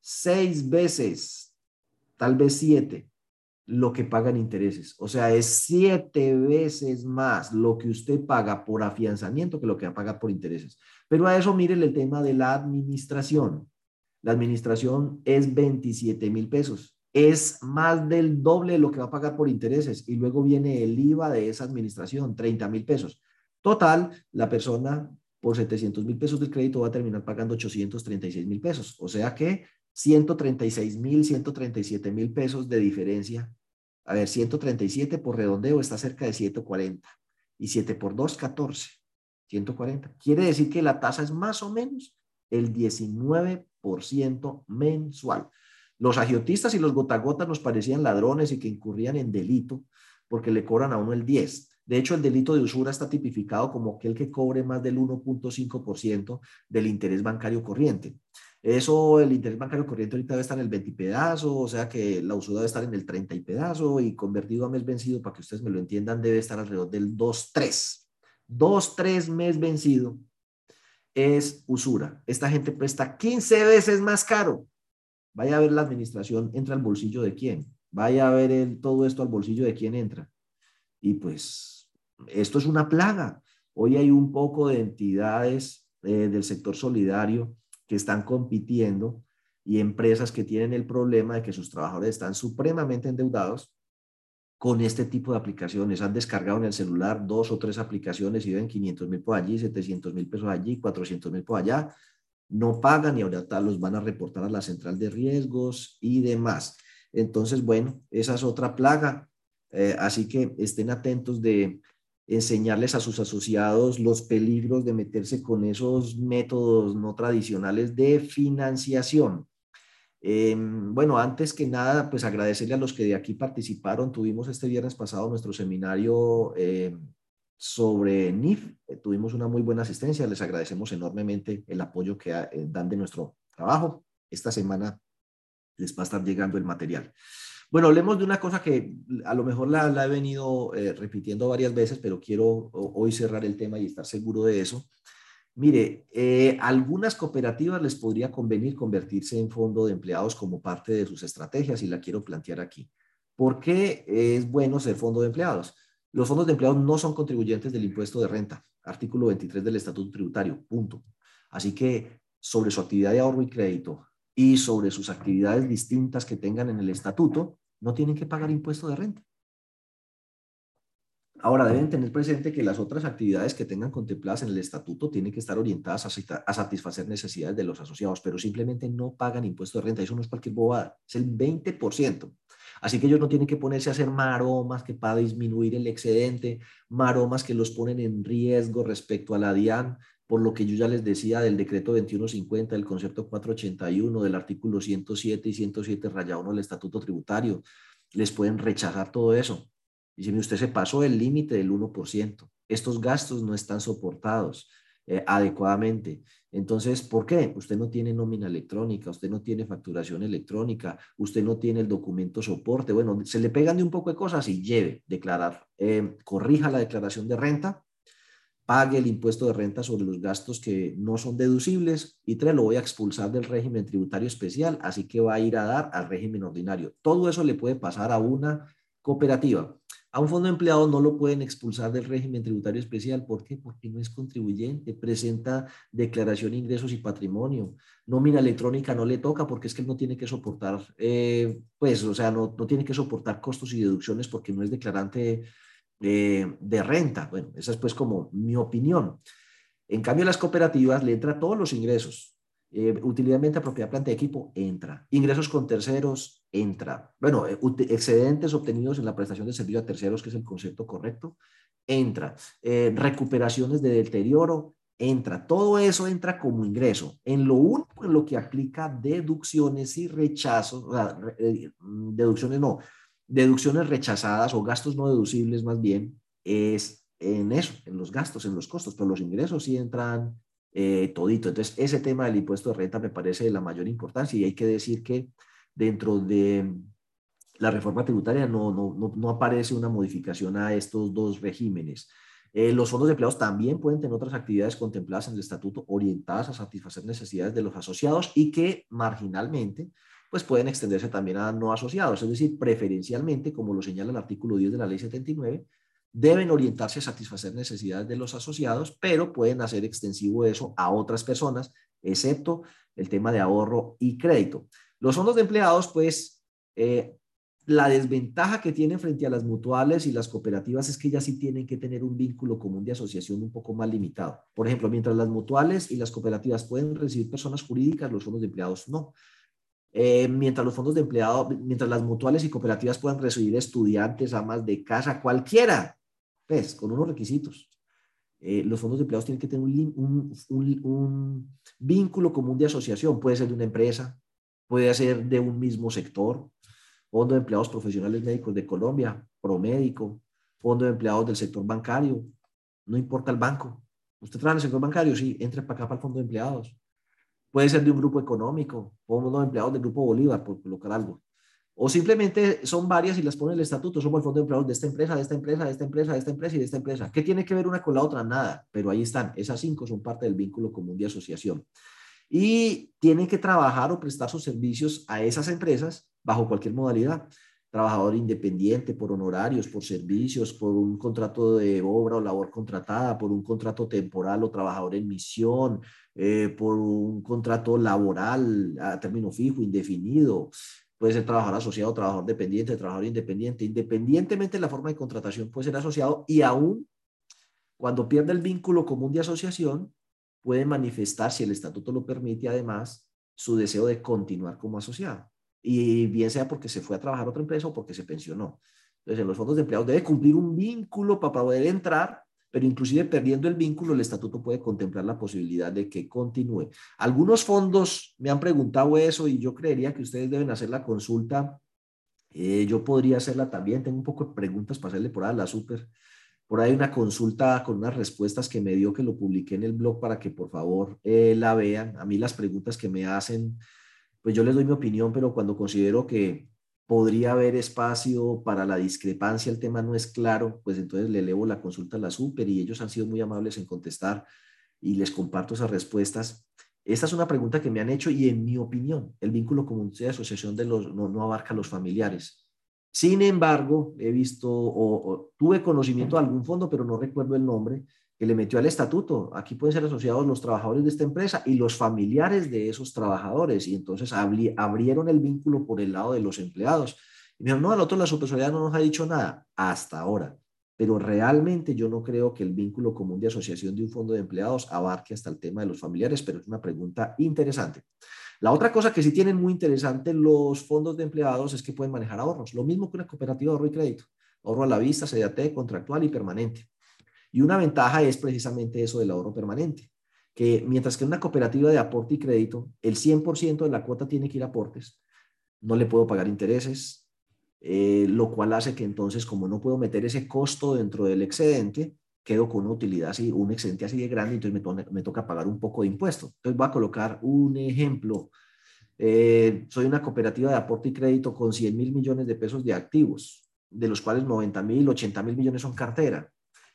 Seis veces, tal vez siete, lo que pagan intereses. O sea, es siete veces más lo que usted paga por afianzamiento que lo que va a pagar por intereses. Pero a eso miren el tema de la administración. La administración es 27 mil pesos. Es más del doble de lo que va a pagar por intereses. Y luego viene el IVA de esa administración, 30 mil pesos. Total, la persona por 700 mil pesos del crédito va a terminar pagando 836 mil pesos. O sea que 136 mil, 137 mil pesos de diferencia. A ver, 137 por redondeo está cerca de 140. Y 7 por 2, 14. 140. Quiere decir que la tasa es más o menos el 19% mensual. Los agiotistas y los gotagotas nos parecían ladrones y que incurrían en delito porque le cobran a uno el 10. De hecho, el delito de usura está tipificado como aquel que cobre más del 1.5% del interés bancario corriente. Eso, el interés bancario corriente ahorita debe estar en el 20 y pedazo, o sea que la usura debe estar en el 30 y pedazo y convertido a mes vencido, para que ustedes me lo entiendan, debe estar alrededor del 2.3. 2.3 mes vencido es usura. Esta gente presta 15 veces más caro. Vaya a ver la administración, entra al bolsillo de quién. Vaya a ver todo esto al bolsillo de quién entra. Y pues esto es una plaga. Hoy hay un poco de entidades eh, del sector solidario que están compitiendo y empresas que tienen el problema de que sus trabajadores están supremamente endeudados con este tipo de aplicaciones. Han descargado en el celular dos o tres aplicaciones y ven 500 mil por allí, 700 mil pesos allí, 400 mil por allá. No pagan y ahora los van a reportar a la central de riesgos y demás. Entonces, bueno, esa es otra plaga. Eh, así que estén atentos de enseñarles a sus asociados los peligros de meterse con esos métodos no tradicionales de financiación. Em, bueno, antes que nada, pues agradecerle a los que de aquí participaron. Tuvimos este viernes pasado nuestro seminario em, sobre NIF. Eh, tuvimos una muy buena asistencia. Les agradecemos enormemente el apoyo que eh, dan de nuestro trabajo. Esta semana les va a estar llegando el material. Bueno, hablemos de una cosa que a lo mejor la, he venido eh, repitiendo varias veces, pero quiero hoy cerrar el tema y estar seguro de eso. Mire, eh, algunas cooperativas les podría convenir convertirse en fondo de empleados como parte de sus estrategias y la quiero plantear aquí. ¿Por qué es bueno ser fondo de empleados? Los fondos de empleados no son contribuyentes del impuesto de renta, artículo 23 del Estatuto Tributario, punto. Así que sobre su actividad de ahorro y crédito y sobre sus actividades distintas que tengan en el estatuto, no tienen que pagar impuesto de renta. Ahora, deben tener presente que las otras actividades que tengan contempladas en el estatuto tienen que estar orientadas a, satisfacer necesidades de los asociados, pero simplemente no pagan impuesto de renta. Eso no es cualquier bobada, es el 20%. Así que ellos no tienen que ponerse a hacer maromas que para disminuir el excedente, maromas que los ponen en riesgo respecto a la DIAN, por lo que yo ya les decía del decreto 2150, del concepto 481, del artículo 107 y 107 raya 1 del estatuto tributario. Les pueden rechazar todo eso Dice, usted se pasó el límite del 1%. Estos gastos no están soportados eh, adecuadamente. Entonces, ¿por qué? Usted no tiene nómina electrónica, usted no tiene facturación electrónica, usted no tiene el documento soporte. Bueno, se le pegan de un poco de cosas y lleve, declarar, eh, corrija la declaración de renta, pague el impuesto de renta sobre los gastos que no son deducibles y tres, lo voy a expulsar del régimen tributario especial, así que va a ir a dar al régimen ordinario. Todo eso le puede pasar a una cooperativa. A un fondo de empleados no lo pueden expulsar del régimen tributario especial. ¿Por qué? Porque no es contribuyente, presenta declaración de ingresos y patrimonio. Nómina electrónica no le toca porque es que él no tiene que soportar, eh, pues, o sea, no, no, tiene que soportar costos y deducciones porque no es declarante eh, de renta. Bueno, esa es pues como mi opinión. En cambio, las cooperativas le entra todos los ingresos, eh, utilidad propiedad, planta de equipo, entra. Ingresos con terceros, entra. Bueno, eh, excedentes obtenidos en la prestación de servicio a terceros, que es el concepto correcto, entra. Eh, recuperaciones de deterioro, entra. Todo eso entra como ingreso. En lo único en lo que aplica deducciones y rechazos, o sea, mm, deducciones no, deducciones rechazadas o gastos no deducibles más bien, es en eso, en los gastos, en los costos, pero los ingresos sí entran eh, todito. Entonces, ese tema del impuesto de renta me parece de la mayor importancia y hay que decir que dentro de la reforma tributaria no, no, no, aparece una modificación a estos dos regímenes. Eh, los fondos de empleados también pueden tener otras actividades contempladas en el estatuto orientadas a satisfacer necesidades de los asociados y que marginalmente pues pueden extenderse también a no asociados, es decir, preferencialmente, como lo señala el artículo 10 de la ley 79, deben orientarse a satisfacer necesidades de los asociados, pero pueden hacer extensivo eso a otras personas, excepto el tema de ahorro y crédito. Los fondos de empleados, pues, eh, la desventaja que tienen frente a las mutuales y las cooperativas es que ellas sí tienen que tener un vínculo común de asociación un poco más limitado. Por ejemplo, mientras las mutuales y las cooperativas pueden recibir personas jurídicas, los fondos de empleados no. Eh, mientras los fondos de empleados, mientras las mutuales y cooperativas puedan recibir estudiantes, amas de casa, cualquiera, pues, con unos requisitos. Eh, los fondos de empleados tienen que tener un, vínculo común de asociación. Puede ser de una empresa, puede ser de un mismo sector. Fondo de empleados profesionales médicos de Colombia, Promédico, fondo de empleados del sector bancario, no importa el banco. Usted trabaja en el sector bancario, sí, entre para acá para el fondo de empleados. Puede ser de un grupo económico, fondo de empleados del grupo Bolívar, por colocar algo. O simplemente son varias y las pone el estatuto, somos el fondo de empleados de esta empresa, de esta empresa, de esta empresa, de esta empresa y de esta empresa. ¿Qué tiene que ver una con la otra? Nada, pero ahí están. Esas cinco son parte del vínculo común de asociación. Y tienen que trabajar o prestar sus servicios a esas empresas bajo cualquier modalidad. Trabajador independiente, por honorarios, por servicios, por un contrato de obra o labor contratada, por un contrato temporal o trabajador en misión, eh, por un contrato laboral a término fijo, indefinido, puede ser trabajador asociado, trabajador dependiente, trabajador independiente. Independientemente de la forma de contratación, puede ser asociado y aún cuando pierde el vínculo común de asociación, puede manifestar, si el estatuto lo permite, además, su deseo de continuar como asociado. Y bien sea porque se fue a trabajar a otra empresa o porque se pensionó. Entonces, en los fondos de empleados debe cumplir un vínculo para poder entrar pero inclusive perdiendo el vínculo, el estatuto puede contemplar la posibilidad de que continúe. Algunos fondos me han preguntado eso y yo creería que ustedes deben hacer la consulta. Eh, yo podría hacerla también. Tengo un poco de preguntas para hacerle por ahí a la super. Por ahí una consulta con unas respuestas que me dio que lo publiqué en el blog para que por favor eh, la vean. A mí las preguntas que me hacen, pues yo les doy mi opinión, pero cuando considero que podría haber espacio para la discrepancia, el tema no es claro, pues entonces le elevo la consulta a la super y ellos han sido muy amables en contestar y les comparto esas respuestas. Esta es una pregunta que me han hecho y en mi opinión, el vínculo común de asociación de los, no, abarca a los familiares. Sin embargo, he visto o, tuve conocimiento de algún fondo, pero no recuerdo el nombre, que le metió al estatuto. Aquí pueden ser asociados los trabajadores de esta empresa y los familiares de esos trabajadores. Y entonces abrieron el vínculo por el lado de los empleados. Y me dijeron, no, al otro la superioridad no nos ha dicho nada hasta ahora. Pero realmente yo no creo que el vínculo común de asociación de un fondo de empleados abarque hasta el tema de los familiares, pero es una pregunta interesante. La otra cosa que sí tienen muy interesante los fondos de empleados es que pueden manejar ahorros, lo mismo que una cooperativa de ahorro y crédito, ahorro a la vista, CDAT, contractual y permanente. Y una ventaja es precisamente eso del ahorro permanente, que mientras que una cooperativa de aporte y crédito, el 100% de la cuota tiene que ir a aportes, no le puedo pagar intereses, eh, lo cual hace que entonces, como no puedo meter ese costo dentro del excedente, quedo con una utilidad así, un excedente así de grande, entonces me, me toca pagar un poco de impuesto. Entonces voy a colocar un ejemplo. Eh, soy una cooperativa de aporte y crédito con 100 mil millones de pesos de activos, de los cuales 90 mil, 80 mil millones son cartera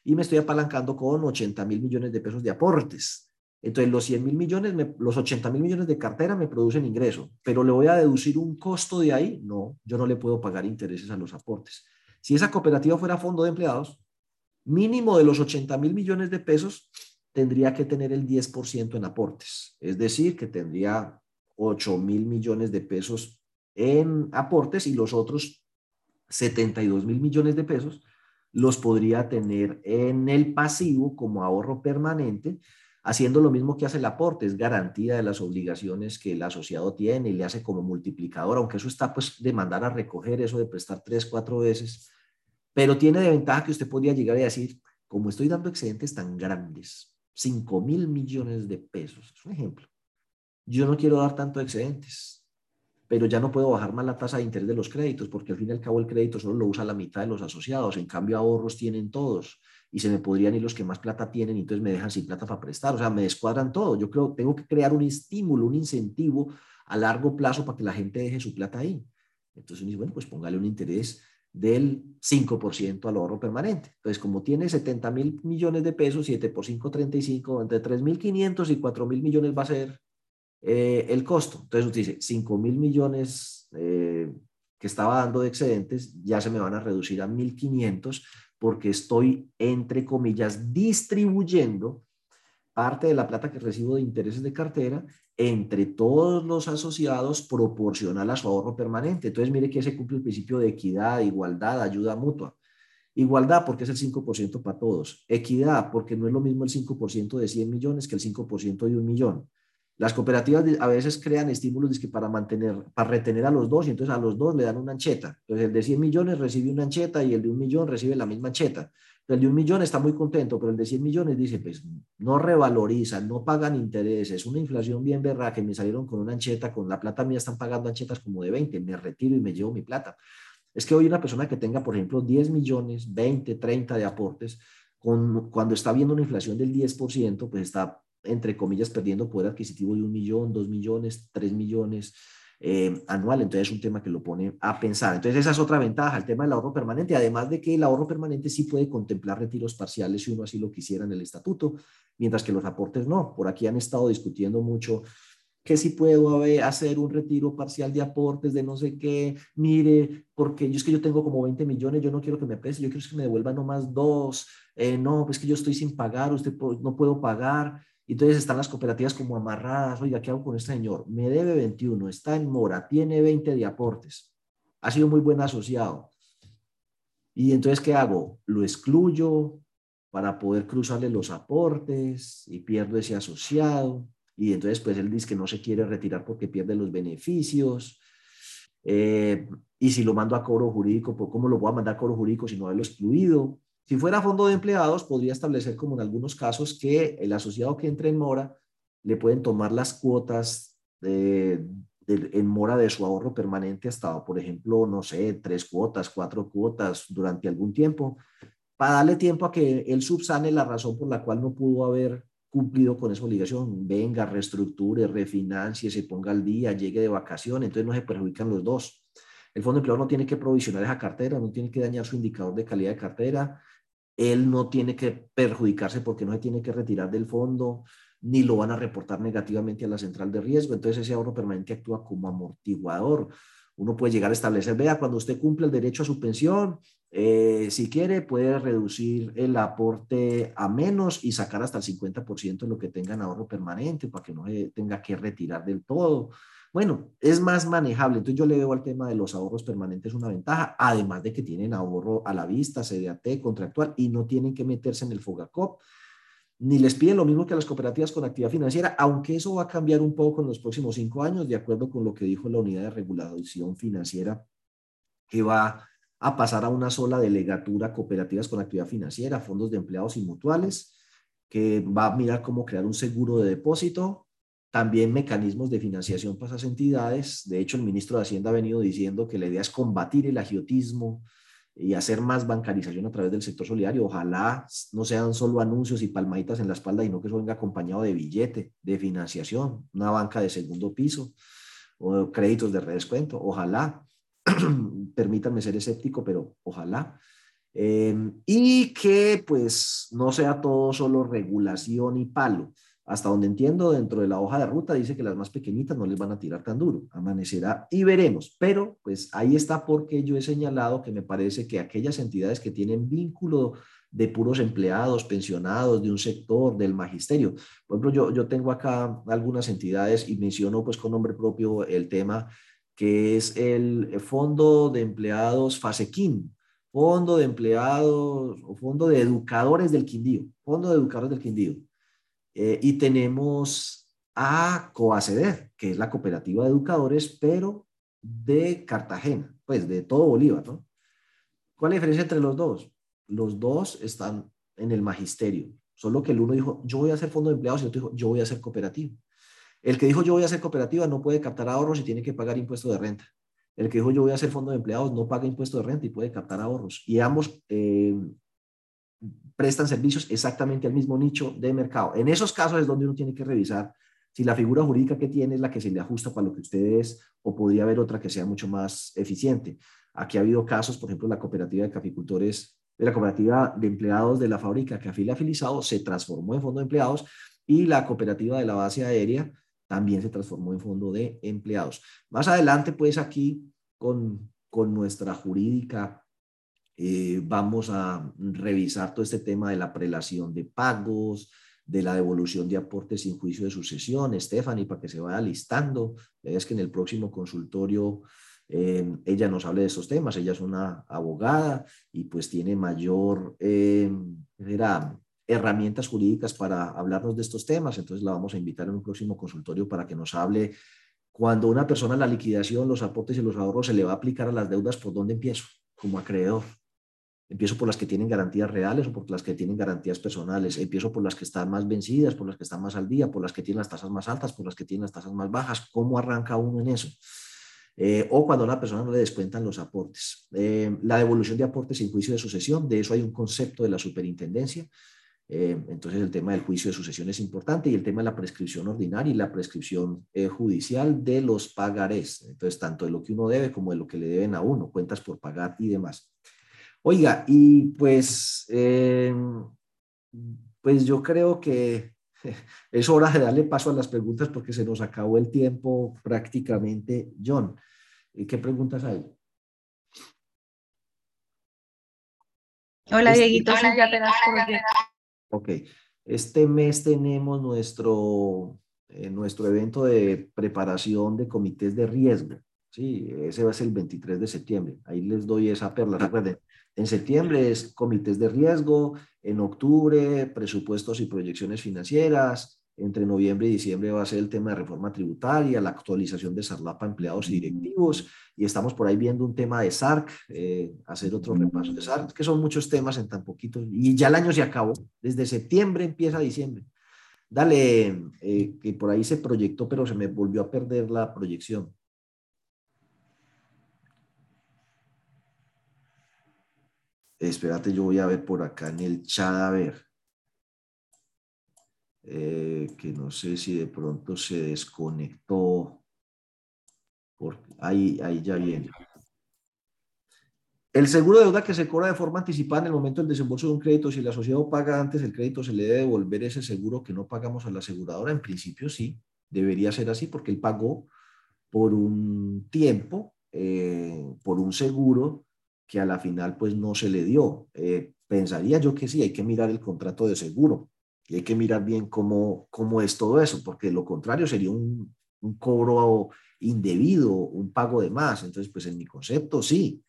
y me estoy apalancando con 80 mil millones de pesos de aportes. Entonces, los 100 mil millones, los 80 mil millones de cartera me producen ingreso, pero le voy a deducir un costo de ahí. No, yo no le puedo pagar intereses a los aportes. Si esa cooperativa fuera fondo de empleados, mínimo de los 80 mil millones de pesos, tendría que tener el 10% en aportes. Es decir, que tendría 8 mil millones de pesos en aportes y los otros 72 mil millones de pesos los podría tener en el pasivo como ahorro permanente, haciendo lo mismo que hace el aporte, es garantía de las obligaciones que el asociado tiene y le hace como multiplicador, aunque eso está pues de mandar a recoger eso de prestar tres, cuatro veces, pero tiene de ventaja que usted podría llegar a decir, como estoy dando excedentes tan grandes, 5 mil millones de pesos, es un ejemplo, yo no quiero dar tanto excedentes, pero ya no puedo bajar más la tasa de interés de los créditos, porque al fin y al cabo el crédito solo lo usa la mitad de los asociados, en cambio ahorros tienen todos, y se me podrían ir los que más plata tienen, y entonces me dejan sin plata para prestar, o sea, me descuadran todo. Yo creo, tengo que crear un estímulo, un incentivo a largo plazo para que la gente deje su plata ahí. Entonces bueno, pues póngale un interés del 5% al ahorro permanente. Entonces, como tiene 70 mil millones de pesos, 7 por 5, 35, entre 3.500 y 4 mil millones va a ser eh, el costo. Entonces usted dice, 5 mil millones eh, que estaba dando de excedentes ya se me van a reducir a 1.500 porque estoy, entre comillas, distribuyendo parte de la plata que recibo de intereses de cartera entre todos los asociados proporcional a su ahorro permanente. Entonces, mire que se cumple el principio de equidad, igualdad, ayuda mutua. Igualdad porque es el 5% para todos. Equidad porque no es lo mismo el 5% de 100 millones que el 5% de un millón. Las cooperativas a veces crean estímulos para mantener, para retener a los dos y entonces a los dos le dan una ancheta. Entonces el de 100 millones recibe una ancheta y el de un millón recibe la misma ancheta. El de un millón está muy contento, pero el de 100 millones dice, pues no revalorizan, no pagan intereses, una inflación bien verra que me salieron con una ancheta, con la plata mía están pagando anchetas como de 20, me retiro y me llevo mi plata. Es que hoy una persona que tenga, por ejemplo, 10 millones, 20, 30 de aportes, con, cuando está viendo una inflación del 10%, pues está entre comillas, perdiendo poder adquisitivo de un millón, dos millones, tres millones eh, anual. Entonces es un tema que lo pone a pensar. Entonces esa es otra ventaja, el tema del ahorro permanente, además de que el ahorro permanente sí puede contemplar retiros parciales si uno así lo quisiera en el estatuto, mientras que los aportes no. Por aquí han estado discutiendo mucho que si puedo hacer un retiro parcial de aportes de no sé qué, mire, porque yo es que yo tengo como 20 millones, yo no quiero que me preste, yo quiero que me devuelvan nomás dos, eh, no, pues que yo estoy sin pagar, usted no puedo pagar, entonces están las cooperativas como amarradas, oiga, ¿qué hago con este señor? Me debe 21, está en mora, tiene 20 de aportes, ha sido muy buen asociado. Y entonces, ¿qué hago? Lo excluyo para poder cruzarle los aportes y pierdo ese asociado. Y entonces, pues él dice que no se quiere retirar porque pierde los beneficios. Eh, y si lo mando a cobro jurídico, pues, ¿cómo lo voy a mandar a cobro jurídico si no haberlo excluido? Si fuera fondo de empleados, podría establecer como en algunos casos que el asociado que entre en mora le pueden tomar las cuotas de, en mora de su ahorro permanente hasta, por ejemplo, no sé, tres cuotas, cuatro cuotas durante algún tiempo, para darle tiempo a que él subsane la razón por la cual no pudo haber cumplido con esa obligación. Venga, reestructure, refinancie, se ponga al día, llegue de vacaciones, entonces no se perjudican los dos. El fondo de empleo no tiene que provisionar esa cartera, no tiene que dañar su indicador de calidad de cartera, él no tiene que perjudicarse porque no se tiene que retirar del fondo, ni lo van a reportar negativamente a la central de riesgo. Entonces ese ahorro permanente actúa como amortiguador. Uno puede llegar a establecer, vea, cuando usted cumple el derecho a su pensión, eh, si quiere, puede reducir el aporte a menos y sacar hasta el 50% de lo que tenga en ahorro permanente para que no se tenga que retirar del todo. Bueno, es más manejable. Entonces yo le veo al tema de los ahorros permanentes una ventaja, además de que tienen ahorro a la vista, CDAT, contractual, y no tienen que meterse en el FOGACOP, ni les piden lo mismo que a las cooperativas con actividad financiera, aunque eso va a cambiar un poco en los próximos cinco años, de acuerdo con lo que dijo la unidad de regulación financiera, que va a pasar a una sola delegatura cooperativas con actividad financiera, fondos de empleados y mutuales, que va a mirar cómo crear un seguro de depósito, también mecanismos de financiación para esas entidades. De hecho, el ministro de Hacienda ha venido diciendo que la idea es combatir el agiotismo y hacer más bancarización a través del sector solidario. Ojalá no sean solo anuncios y palmaditas en la espalda, sino que eso venga acompañado de billete, de financiación, una banca de segundo piso o créditos de redescuento. Ojalá, permítanme ser escéptico, pero ojalá. Em, y que pues no sea todo solo regulación y palo hasta donde entiendo, dentro de la hoja de ruta dice que las más pequeñitas no les van a tirar tan duro. Amanecerá y veremos. Pero pues ahí está porque yo he señalado que me parece que aquellas entidades que tienen vínculo de puros empleados, pensionados, de un sector, del magisterio. Por ejemplo, yo, yo tengo acá algunas entidades y menciono pues con nombre propio el tema que es el Fondo de Empleados FASEQUIN, Fondo de Empleados o Fondo de Educadores del Quindío, Fondo de Educadores del Quindío. Eh, y tenemos a Coaceder, que es la cooperativa de educadores, pero de Cartagena, pues de todo Bolívar, ¿no? ¿Cuál es la diferencia entre los dos? Los dos están en el magisterio, solo que el uno dijo, yo voy a hacer fondo de empleados y el otro dijo, yo voy a hacer cooperativa. El que dijo, yo voy a hacer cooperativa no puede captar ahorros y tiene que pagar impuesto de renta. El que dijo, yo voy a hacer fondo de empleados no paga impuesto de renta y puede captar ahorros. Y ambos eh, prestan servicios exactamente al mismo nicho de mercado. En esos casos es donde uno tiene que revisar si la figura jurídica que tiene es la que se le ajusta para lo que usted es o podría haber otra que sea mucho más eficiente. Aquí ha habido casos, por ejemplo, la cooperativa de caficultores, de la cooperativa de empleados de la fábrica que afila afilizado se transformó en fondo de empleados y la cooperativa de la base aérea también se transformó en fondo de empleados. Más adelante, pues aquí con, con nuestra jurídica eh, vamos a revisar todo este tema de la prelación de pagos, de la devolución de aportes sin juicio de sucesión. Stephanie, para que se vaya listando, es que en el próximo consultorio eh, ella nos hable de estos temas. Ella es una abogada y pues tiene mayor eh, herramientas jurídicas para hablarnos de estos temas. Entonces la vamos a invitar en un próximo consultorio para que nos hable cuando una persona la liquidación, los aportes y los ahorros se le va a aplicar a las deudas, ¿por dónde empiezo? Como acreedor. Empiezo por las que tienen garantías reales o por las que tienen garantías personales. Empiezo por las que están más vencidas, por las que están más al día, por las que tienen las tasas más altas, por las que tienen las tasas más bajas. ¿Cómo arranca uno en eso? Eh, o cuando a una persona no le descuentan los aportes. Eh, la devolución de aportes sin juicio de sucesión, de eso hay un concepto de la superintendencia. Eh, entonces el tema del juicio de sucesión es importante y el tema de la prescripción ordinaria y la prescripción judicial de los pagarés. Entonces, tanto de lo que uno debe como de lo que le deben a uno, cuentas por pagar y demás. Oiga, y pues, eh, pues yo creo que es hora de darle paso a las preguntas porque se nos acabó el tiempo prácticamente. John, ¿qué preguntas hay? Hola, este, Dieguito, sí, ya te das por Ok, este mes tenemos nuestro, eh, nuestro evento de preparación de comités de riesgo. Sí, ese va a ser el 23 de septiembre. Ahí les doy esa perla. Recuerden, en septiembre es comités de riesgo, en octubre presupuestos y proyecciones financieras, entre noviembre y diciembre va a ser el tema de reforma tributaria, la actualización de SARLAPA empleados y directivos, y estamos por ahí viendo un tema de SARC, eh, hacer otro repaso de SARC, que son muchos temas en tan poquito, y ya el año se acabó, desde septiembre empieza diciembre. Dale, eh, que por ahí se proyectó, pero se me volvió a perder la proyección. Espérate, yo voy a ver por acá en el chat, a ver. Eh, que no sé si de pronto se desconectó. ahí, ahí ya viene. El seguro de deuda que se cobra de forma anticipada en el momento del desembolso de un crédito, si la sociedad paga antes el crédito, se le debe devolver ese seguro que no pagamos a la aseguradora. En principio sí, debería ser así porque él pagó por un tiempo, eh, por un seguro que a la final pues no se le dio. Eh, pensaría yo que sí, hay que mirar el contrato de seguro y hay que mirar bien cómo, cómo es todo eso, porque lo contrario sería un, un cobro indebido, un pago de más. Entonces, pues en mi concepto sí,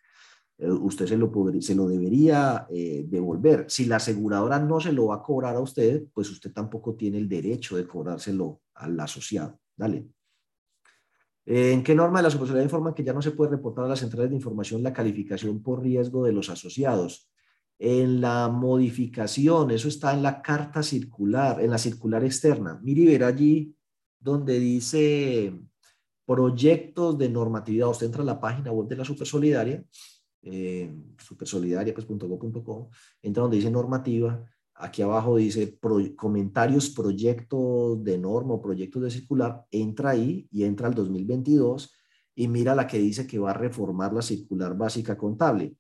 eh, usted se lo, se lo debería eh, devolver. Si la aseguradora no se lo va a cobrar a usted, pues usted tampoco tiene el derecho de cobrárselo al asociado. Dale. ¿En qué norma de la superioridad informa que ya no se puede reportar a las centrales de información la calificación por riesgo de los asociados? En la modificación, eso está en la carta circular, en la circular externa. Mire y verá allí donde dice proyectos de normatividad. Usted entra a la página web de la Supersolidaria, eh, supersolidaria.com, entra donde dice normativa Aquí abajo dice comentarios, proyectos de norma o proyectos de circular. Entra ahí y entra al 2022 y mira la que dice que va a reformar la circular básica contable.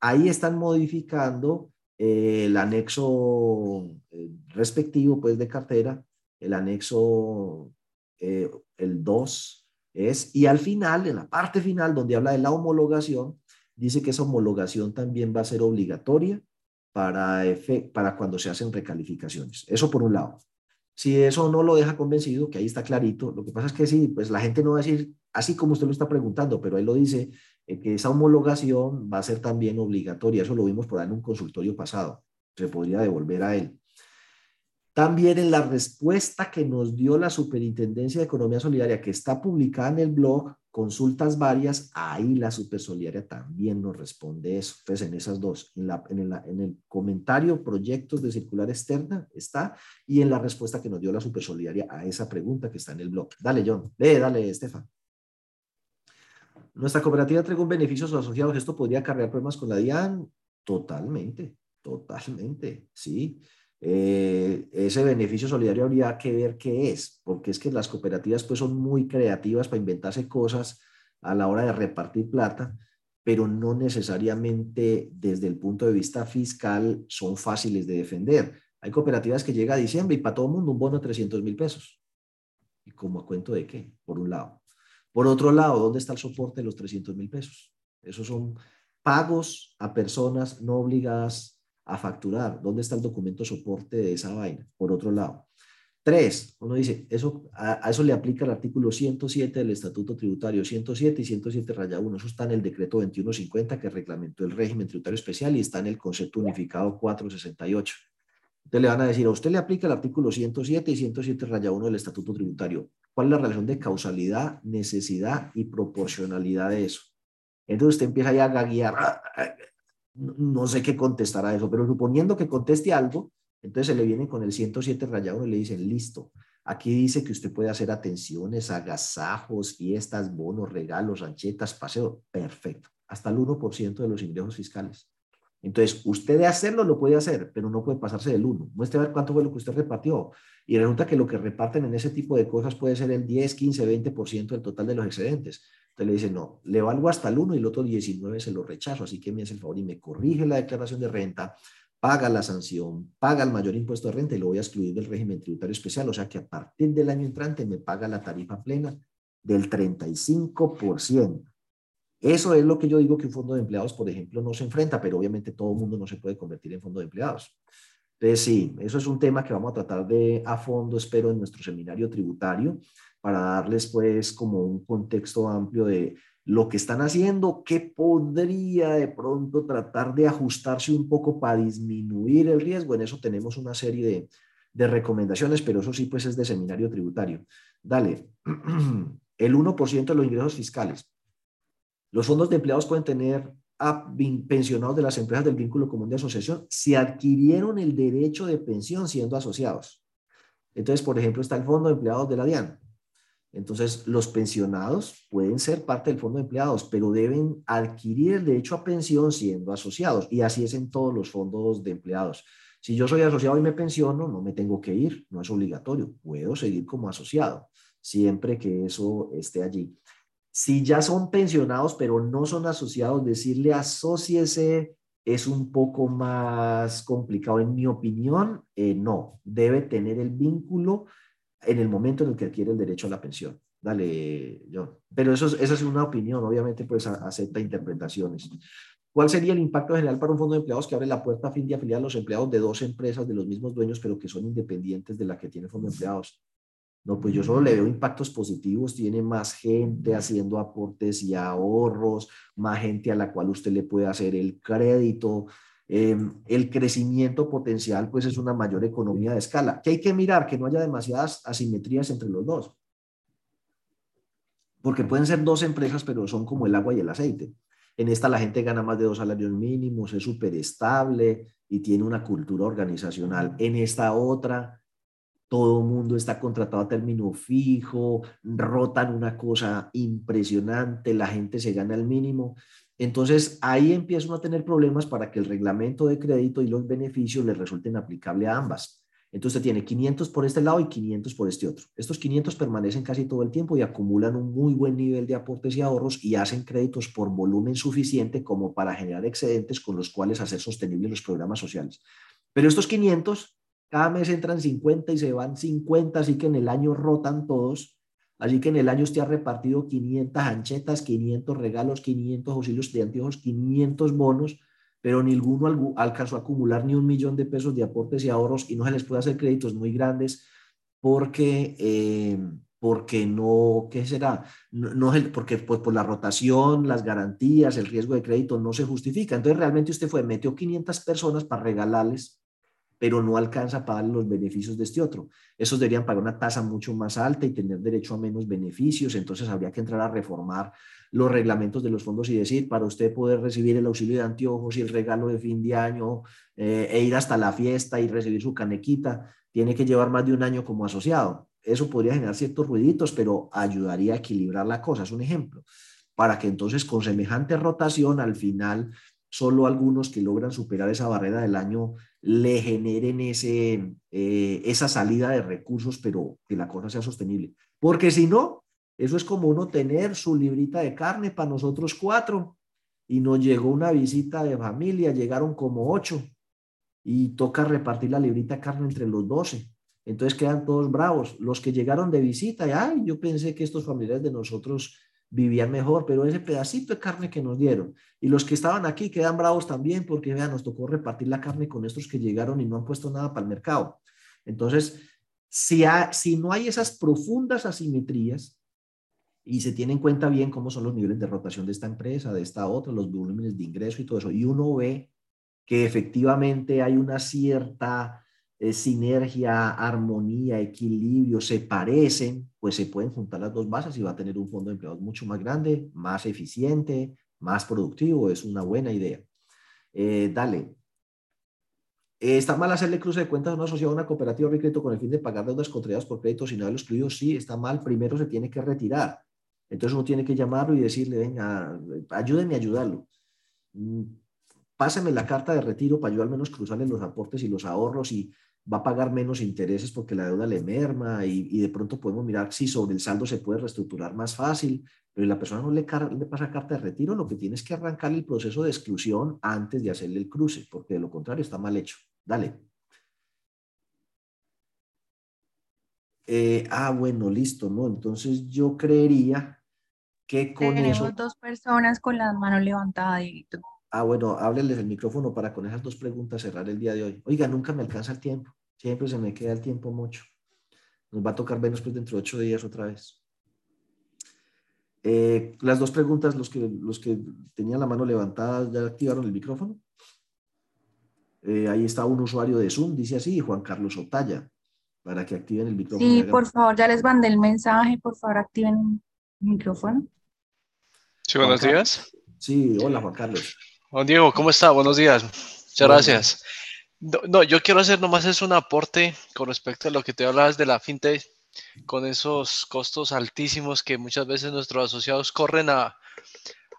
Ahí están modificando eh, el anexo eh, respectivo pues, de cartera el anexo, eh, el 2 es, y al final, en la parte final, donde habla de la homologación, dice que esa homologación también va a ser obligatoria para, para cuando se hacen recalificaciones. Eso por un lado. Si eso no lo deja convencido, que ahí está clarito, lo que pasa es que sí, pues la gente no va a decir, así como usted lo está preguntando, pero ahí lo dice, eh, que esa homologación va a ser también obligatoria. Eso lo vimos por ahí en un consultorio pasado. Se podría devolver a él. También en la respuesta que nos dio la Superintendencia de Economía Solidaria, que está publicada en el blog, consultas varias, ahí la Supersolidaria también nos responde eso. Entonces, en esas dos, en, la, en, en, el comentario proyectos de circular externa está, y en la respuesta que nos dio la Supersolidaria a esa pregunta que está en el blog. Dale, John. Lee, dale, Estefan. Nuestra cooperativa entrega un beneficio a sus asociados. ¿Esto podría acarrear problemas con la DIAN? Totalmente, totalmente, sí. Eh, ese beneficio solidario habría que ver qué es, porque es que las cooperativas pues son muy creativas para inventarse cosas a la hora de repartir plata, pero no necesariamente desde el punto de vista fiscal son fáciles de defender. Hay cooperativas que llega a diciembre y para todo el mundo un bono de 300 mil pesos. ¿Y como a cuento de qué? Por un lado. Por otro lado, ¿dónde está el soporte de los 300 mil pesos? Esos son pagos a personas no obligadas a facturar. ¿Dónde está el documento soporte de esa vaina? Por otro lado. Tres, uno dice, eso, a, eso le aplica el artículo 107 del Estatuto Tributario, 107 y 107 raya 1. Eso está en el decreto 2150 que reglamentó el régimen tributario especial y está en el concepto unificado 468. Entonces le van a decir, a usted le aplica el artículo 107 y 107 raya 1 del Estatuto Tributario. ¿Cuál es la relación de causalidad, necesidad y proporcionalidad de eso? Entonces usted empieza ya a gaguear, no sé qué contestará eso, pero suponiendo que conteste algo, entonces se le viene con el 107 rayado y le dicen, listo, aquí dice que usted puede hacer atenciones, agasajos, fiestas, bonos, regalos, ranchetas, paseo, perfecto, hasta el 1% de los ingresos fiscales. Entonces, usted de hacerlo lo puede hacer, pero no puede pasarse del 1. Muestre a ver cuánto fue lo que usted repartió. Y resulta que lo que reparten en ese tipo de cosas puede ser el 10, 15, 20% del total de los excedentes. Entonces le dice, no, le valgo hasta el 1 y el otro 19 se lo rechazo, así que me hace el favor y me corrige la declaración de renta, paga la sanción, paga el mayor impuesto de renta y lo voy a excluir del régimen tributario especial, o sea que a partir del año entrante me paga la tarifa plena del 35%. Eso es lo que yo digo que un fondo de empleados, por ejemplo, no se enfrenta, pero obviamente todo el mundo no se puede convertir en fondo de empleados. Entonces, sí, eso es un tema que vamos a tratar de a fondo, espero, en nuestro seminario tributario para darles pues como un contexto amplio de lo que están haciendo, qué podría de pronto tratar de ajustarse un poco para disminuir el riesgo. En eso tenemos una serie de, de recomendaciones, pero eso sí pues es de seminario tributario. Dale, el 1% de los ingresos fiscales. Los fondos de empleados pueden tener a pensionados de las empresas del vínculo común de asociación si adquirieron el derecho de pensión siendo asociados. Entonces, por ejemplo, está el fondo de empleados de la DIAN. Entonces, los pensionados pueden ser parte del fondo de empleados, pero deben adquirir el derecho a pensión siendo asociados. Y así es en todos los fondos de empleados. Si yo soy asociado y me pensiono, no me tengo que ir, no es obligatorio. Puedo seguir como asociado, siempre que eso esté allí. Si ya son pensionados, pero no son asociados, decirle asociese es un poco más complicado. En mi opinión, eh, no. Debe tener el vínculo en el momento en el que adquiere el derecho a la pensión. Dale, John. Pero eso esa es una opinión, obviamente, pues acepta interpretaciones. ¿Cuál sería el impacto general para un fondo de empleados que abre la puerta a fin de afiliar a los empleados de dos empresas de los mismos dueños, pero que son independientes de la que tiene el fondo de empleados? No, pues yo solo le veo impactos positivos. Tiene más gente haciendo aportes y ahorros, más gente a la cual usted le puede hacer el crédito, Em, el crecimiento potencial pues es una mayor economía de escala. Que hay que mirar que no haya demasiadas asimetrías entre los dos. Porque pueden ser dos empresas, pero son como el agua y el aceite. En esta la gente gana más de dos salarios mínimos, es súper estable y tiene una cultura organizacional. En esta otra, todo mundo está contratado a término fijo, rotan una cosa impresionante, la gente se gana el mínimo. Entonces ahí empiezan a tener problemas para que el reglamento de crédito y los beneficios les resulten aplicables a ambas. Entonces tiene 500 por este lado y 500 por este otro. Estos 500 permanecen casi todo el tiempo y acumulan un muy buen nivel de aportes y ahorros y hacen créditos por volumen suficiente como para generar excedentes con los cuales hacer sostenibles los programas sociales. Pero estos 500 Cada mes entran 50 y se van 50, así que en el año rotan todos. Así que en el año usted ha repartido 500 anchetas, 500 regalos, 500 auxilios de anteojos, 500 bonos, pero ninguno alcanzó a acumular ni un millón de pesos de aportes y ahorros y no se les puede hacer créditos muy grandes porque, eh, porque no, ¿qué será? No, es porque pues, por la rotación, las garantías, el riesgo de crédito no se justifica. Entonces realmente usted fue, metió 500 personas para regalarles pero no alcanza para darle los beneficios de este otro. Esos deberían pagar una tasa mucho más alta y tener derecho a menos beneficios, entonces habría que entrar a reformar los reglamentos de los fondos y decir, para usted poder recibir el auxilio de anteojos y el regalo de fin de año eh, e ir hasta la fiesta y recibir su canequita, tiene que llevar más de un año como asociado. Eso podría generar ciertos ruiditos, pero ayudaría a equilibrar la cosa, es un ejemplo, para que entonces con semejante rotación al final solo algunos que logran superar esa barrera del año le generen ese, eh, esa salida de recursos, pero que la cosa sea sostenible. Porque si no, eso es como uno tener su librita de carne para nosotros cuatro y nos llegó una visita de familia, llegaron como ocho y toca repartir la librita de carne entre los doce. Entonces quedan todos bravos. Los que llegaron de visita, y, ay, yo pensé que estos familiares de nosotros vivían mejor, pero ese pedacito de carne que nos dieron. Y los que estaban aquí quedan bravos también porque, vean, nos tocó repartir la carne con estos que llegaron y no han puesto nada para el mercado. Entonces, si, si no hay esas profundas asimetrías y se tiene en cuenta bien cómo son los niveles de rotación de esta empresa, de esta otra, los volúmenes de ingreso y todo eso, y uno ve que efectivamente hay una cierta eh, sinergia, armonía, equilibrio, se parecen, pues se pueden juntar las dos bases y va a tener un fondo de empleados mucho más grande, más eficiente, más productivo. Es una buena idea. Eh, dale. ¿Está mal hacerle cruce de cuentas a una asociación a una cooperativa de crédito con el fin de pagar deudas contraídas por crédito sin haberlo excluido? Sí, está mal. Primero se tiene que retirar. Entonces uno tiene que llamarlo y decirle, venga, ayúdenme a ayudarlo. Mm, páseme la carta de retiro para yo al menos cruzarle los aportes y los ahorros y va a pagar menos intereses porque la deuda le merma y, de pronto podemos mirar si sobre el saldo se puede reestructurar más fácil, pero la persona no le, le, pasa carta de retiro, lo que tiene es que arrancar el proceso de exclusión antes de hacerle el cruce, porque de lo contrario está mal hecho. Dale. Eh, ah, bueno, listo, ¿no? Entonces yo creería que con Tenemos dos personas con las manos levantadas, Ah, bueno, hábleles el micrófono para con esas dos preguntas cerrar el día de hoy. Oiga, nunca me alcanza el tiempo. Siempre se me queda el tiempo mucho. Nos va a tocar vernos pues dentro de ocho días otra vez. Eh, las dos preguntas, los que, los que tenían la mano levantada, ¿ya activaron el micrófono? Eh, ahí está un usuario de Zoom, dice así, Juan Carlos Otaya, para que activen el micrófono. Sí, por favor, ya les mandé el mensaje, por favor, activen el micrófono. Sí, buenos días. Sí, hola Juan Carlos. Juan Diego, ¿cómo está? Buenos días. Muchas gracias. No, yo quiero hacer nomás es un aporte con respecto a lo que te hablabas de la fintech, con esos costos altísimos que muchas veces nuestros asociados corren a,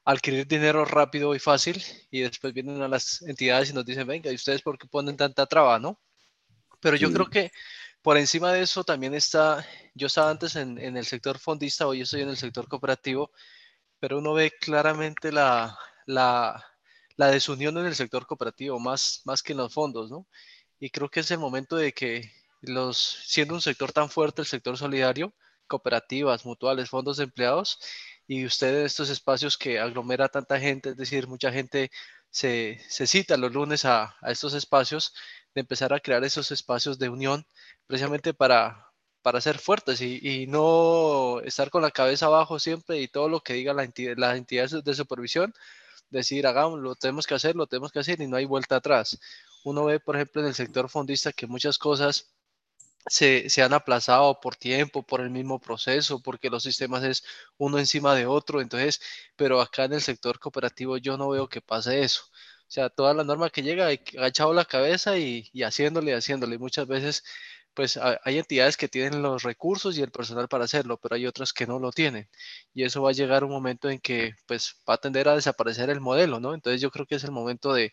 adquirir dinero rápido y fácil y después vienen a las entidades y nos dicen, venga, ¿y ustedes por qué ponen tanta traba, no? Pero yo creo que por encima de eso también está, yo estaba antes en, en el sector fondista, hoy estoy en el sector cooperativo, pero uno ve claramente la, la la desunión en el sector cooperativo, más, más que en los fondos, ¿no? Y creo que es el momento de que los, siendo un sector tan fuerte, el sector solidario, cooperativas, mutuales, fondos de empleados, y ustedes estos espacios que aglomera tanta gente, es decir, mucha gente se, se cita los lunes a, a, estos espacios, de empezar a crear esos espacios de unión, precisamente para, para ser fuertes y, y no estar con la cabeza abajo siempre y todo lo que diga la entidad, las entidades de supervisión, decir, hagamos, lo tenemos que hacer, lo tenemos que hacer y no hay vuelta atrás. Uno ve, por ejemplo, en el sector fondista que muchas cosas se, se, han aplazado por tiempo, por el mismo proceso, porque los sistemas es uno encima de otro. Entonces, pero acá en el sector cooperativo yo no veo que pase eso. O sea, toda la norma que llega, ha echado la cabeza y, y haciéndole, haciéndole. Muchas veces pues hay entidades que tienen los recursos y el personal para hacerlo, pero hay otras que no lo tienen. Y eso va a llegar un momento en que pues va a tender a desaparecer el modelo, ¿no? Entonces yo creo que es el momento de,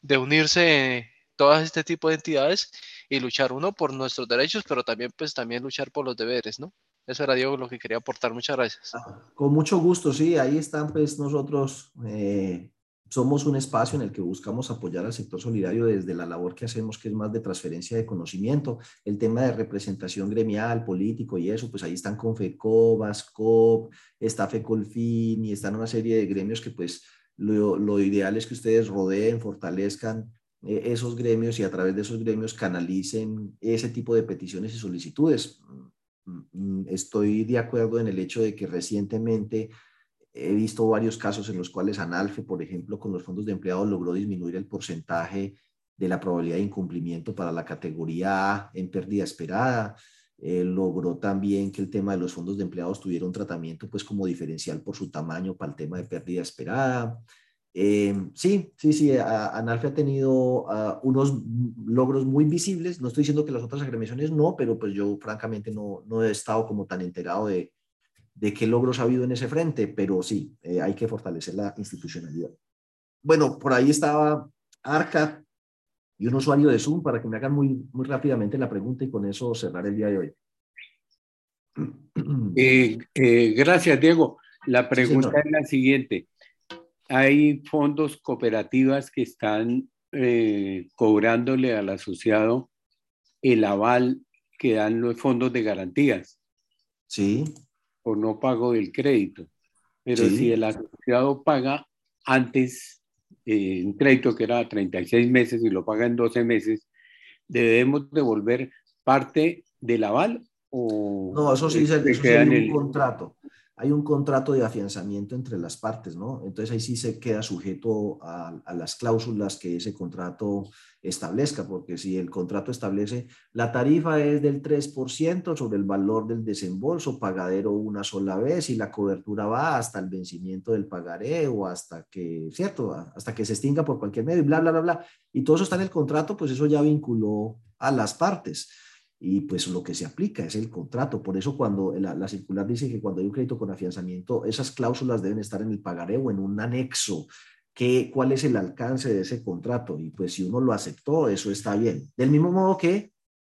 de unirse todas este tipo de entidades y luchar uno por nuestros derechos, pero también pues también luchar por los deberes, ¿no? Eso era Diego lo que quería aportar. Muchas gracias. Con mucho gusto, sí. Ahí están pues nosotros eh, somos un espacio en el que buscamos apoyar al sector solidario desde la labor que hacemos, que es más de transferencia de conocimiento, el tema de representación gremial, político y eso, pues ahí están Confecobas, COP, está FECOLFIN y están una serie de gremios que pues lo, ideal es que ustedes rodeen, fortalezcan eh, esos gremios y a través de esos gremios canalicen ese tipo de peticiones y solicitudes. Mm, mm, estoy de acuerdo en el hecho de que recientemente he visto varios casos en los cuales Analfe, por ejemplo, con los fondos de empleados logró disminuir el porcentaje de la probabilidad de incumplimiento para la categoría A en pérdida esperada. Eh, logró también que el tema de los fondos de empleados tuviera un tratamiento pues como diferencial por su tamaño para el tema de pérdida esperada. Eh, sí, sí, sí, Analfe ha tenido ah, unos logros muy visibles. No estoy diciendo que las otras agremiaciones no, pero pues yo francamente no, no he estado como tan enterado de, de qué logros ha habido en ese frente, pero sí, eh, hay que fortalecer la institucionalidad. Bueno, por ahí estaba Arca y un usuario de Zoom para que me hagan muy, muy rápidamente la pregunta y con eso cerrar el día de hoy. Eh, eh, gracias, Diego. La pregunta es la siguiente. Hay fondos cooperativas que están cobrándole al asociado el aval que dan los fondos de garantías. Sí o no pago el crédito. Pero si el asociado paga antes eh, un crédito que era 36 meses y lo paga en 12 meses, ¿debemos devolver parte del aval? O no, eso sí, se, queda en el contrato hay un contrato de afianzamiento entre las partes, ¿no? Entonces ahí sí se queda sujeto a, las cláusulas que ese contrato establezca, porque si el contrato establece la tarifa es del 3% sobre el valor del desembolso pagadero una sola vez y la cobertura va hasta el vencimiento del pagaré o hasta que, ¿cierto? Hasta que se extinga por cualquier medio y bla, bla, bla, bla. Y todo eso está en el contrato, pues eso ya vinculó a las partes y pues lo que se aplica es el contrato. Por eso cuando la, circular dice que cuando hay un crédito con afianzamiento, esas cláusulas deben estar en el pagaré o en un anexo. Que, ¿Cuál es el alcance de ese contrato? Y pues si uno lo aceptó, eso está bien. Del mismo modo que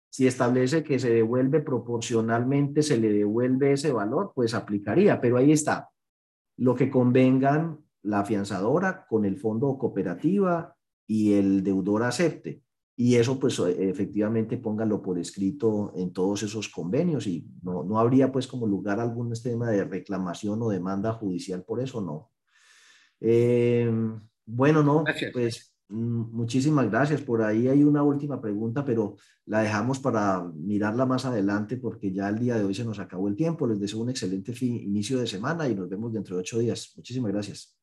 si establece que se devuelve proporcionalmente, se le devuelve ese valor, pues aplicaría. Pero ahí está. Lo que convengan la afianzadora con el fondo cooperativa y el deudor acepte y eso pues e, efectivamente póngalo por escrito en todos esos convenios y no, no habría pues como lugar algún tema de reclamación o demanda judicial por eso, no. Em, bueno, no, pues mm, muchísimas gracias. Por ahí hay una última pregunta, pero la dejamos para mirarla más adelante porque ya el día de hoy se nos acabó el tiempo. Les deseo un excelente fin, inicio de semana y nos vemos dentro de ocho días. Muchísimas gracias.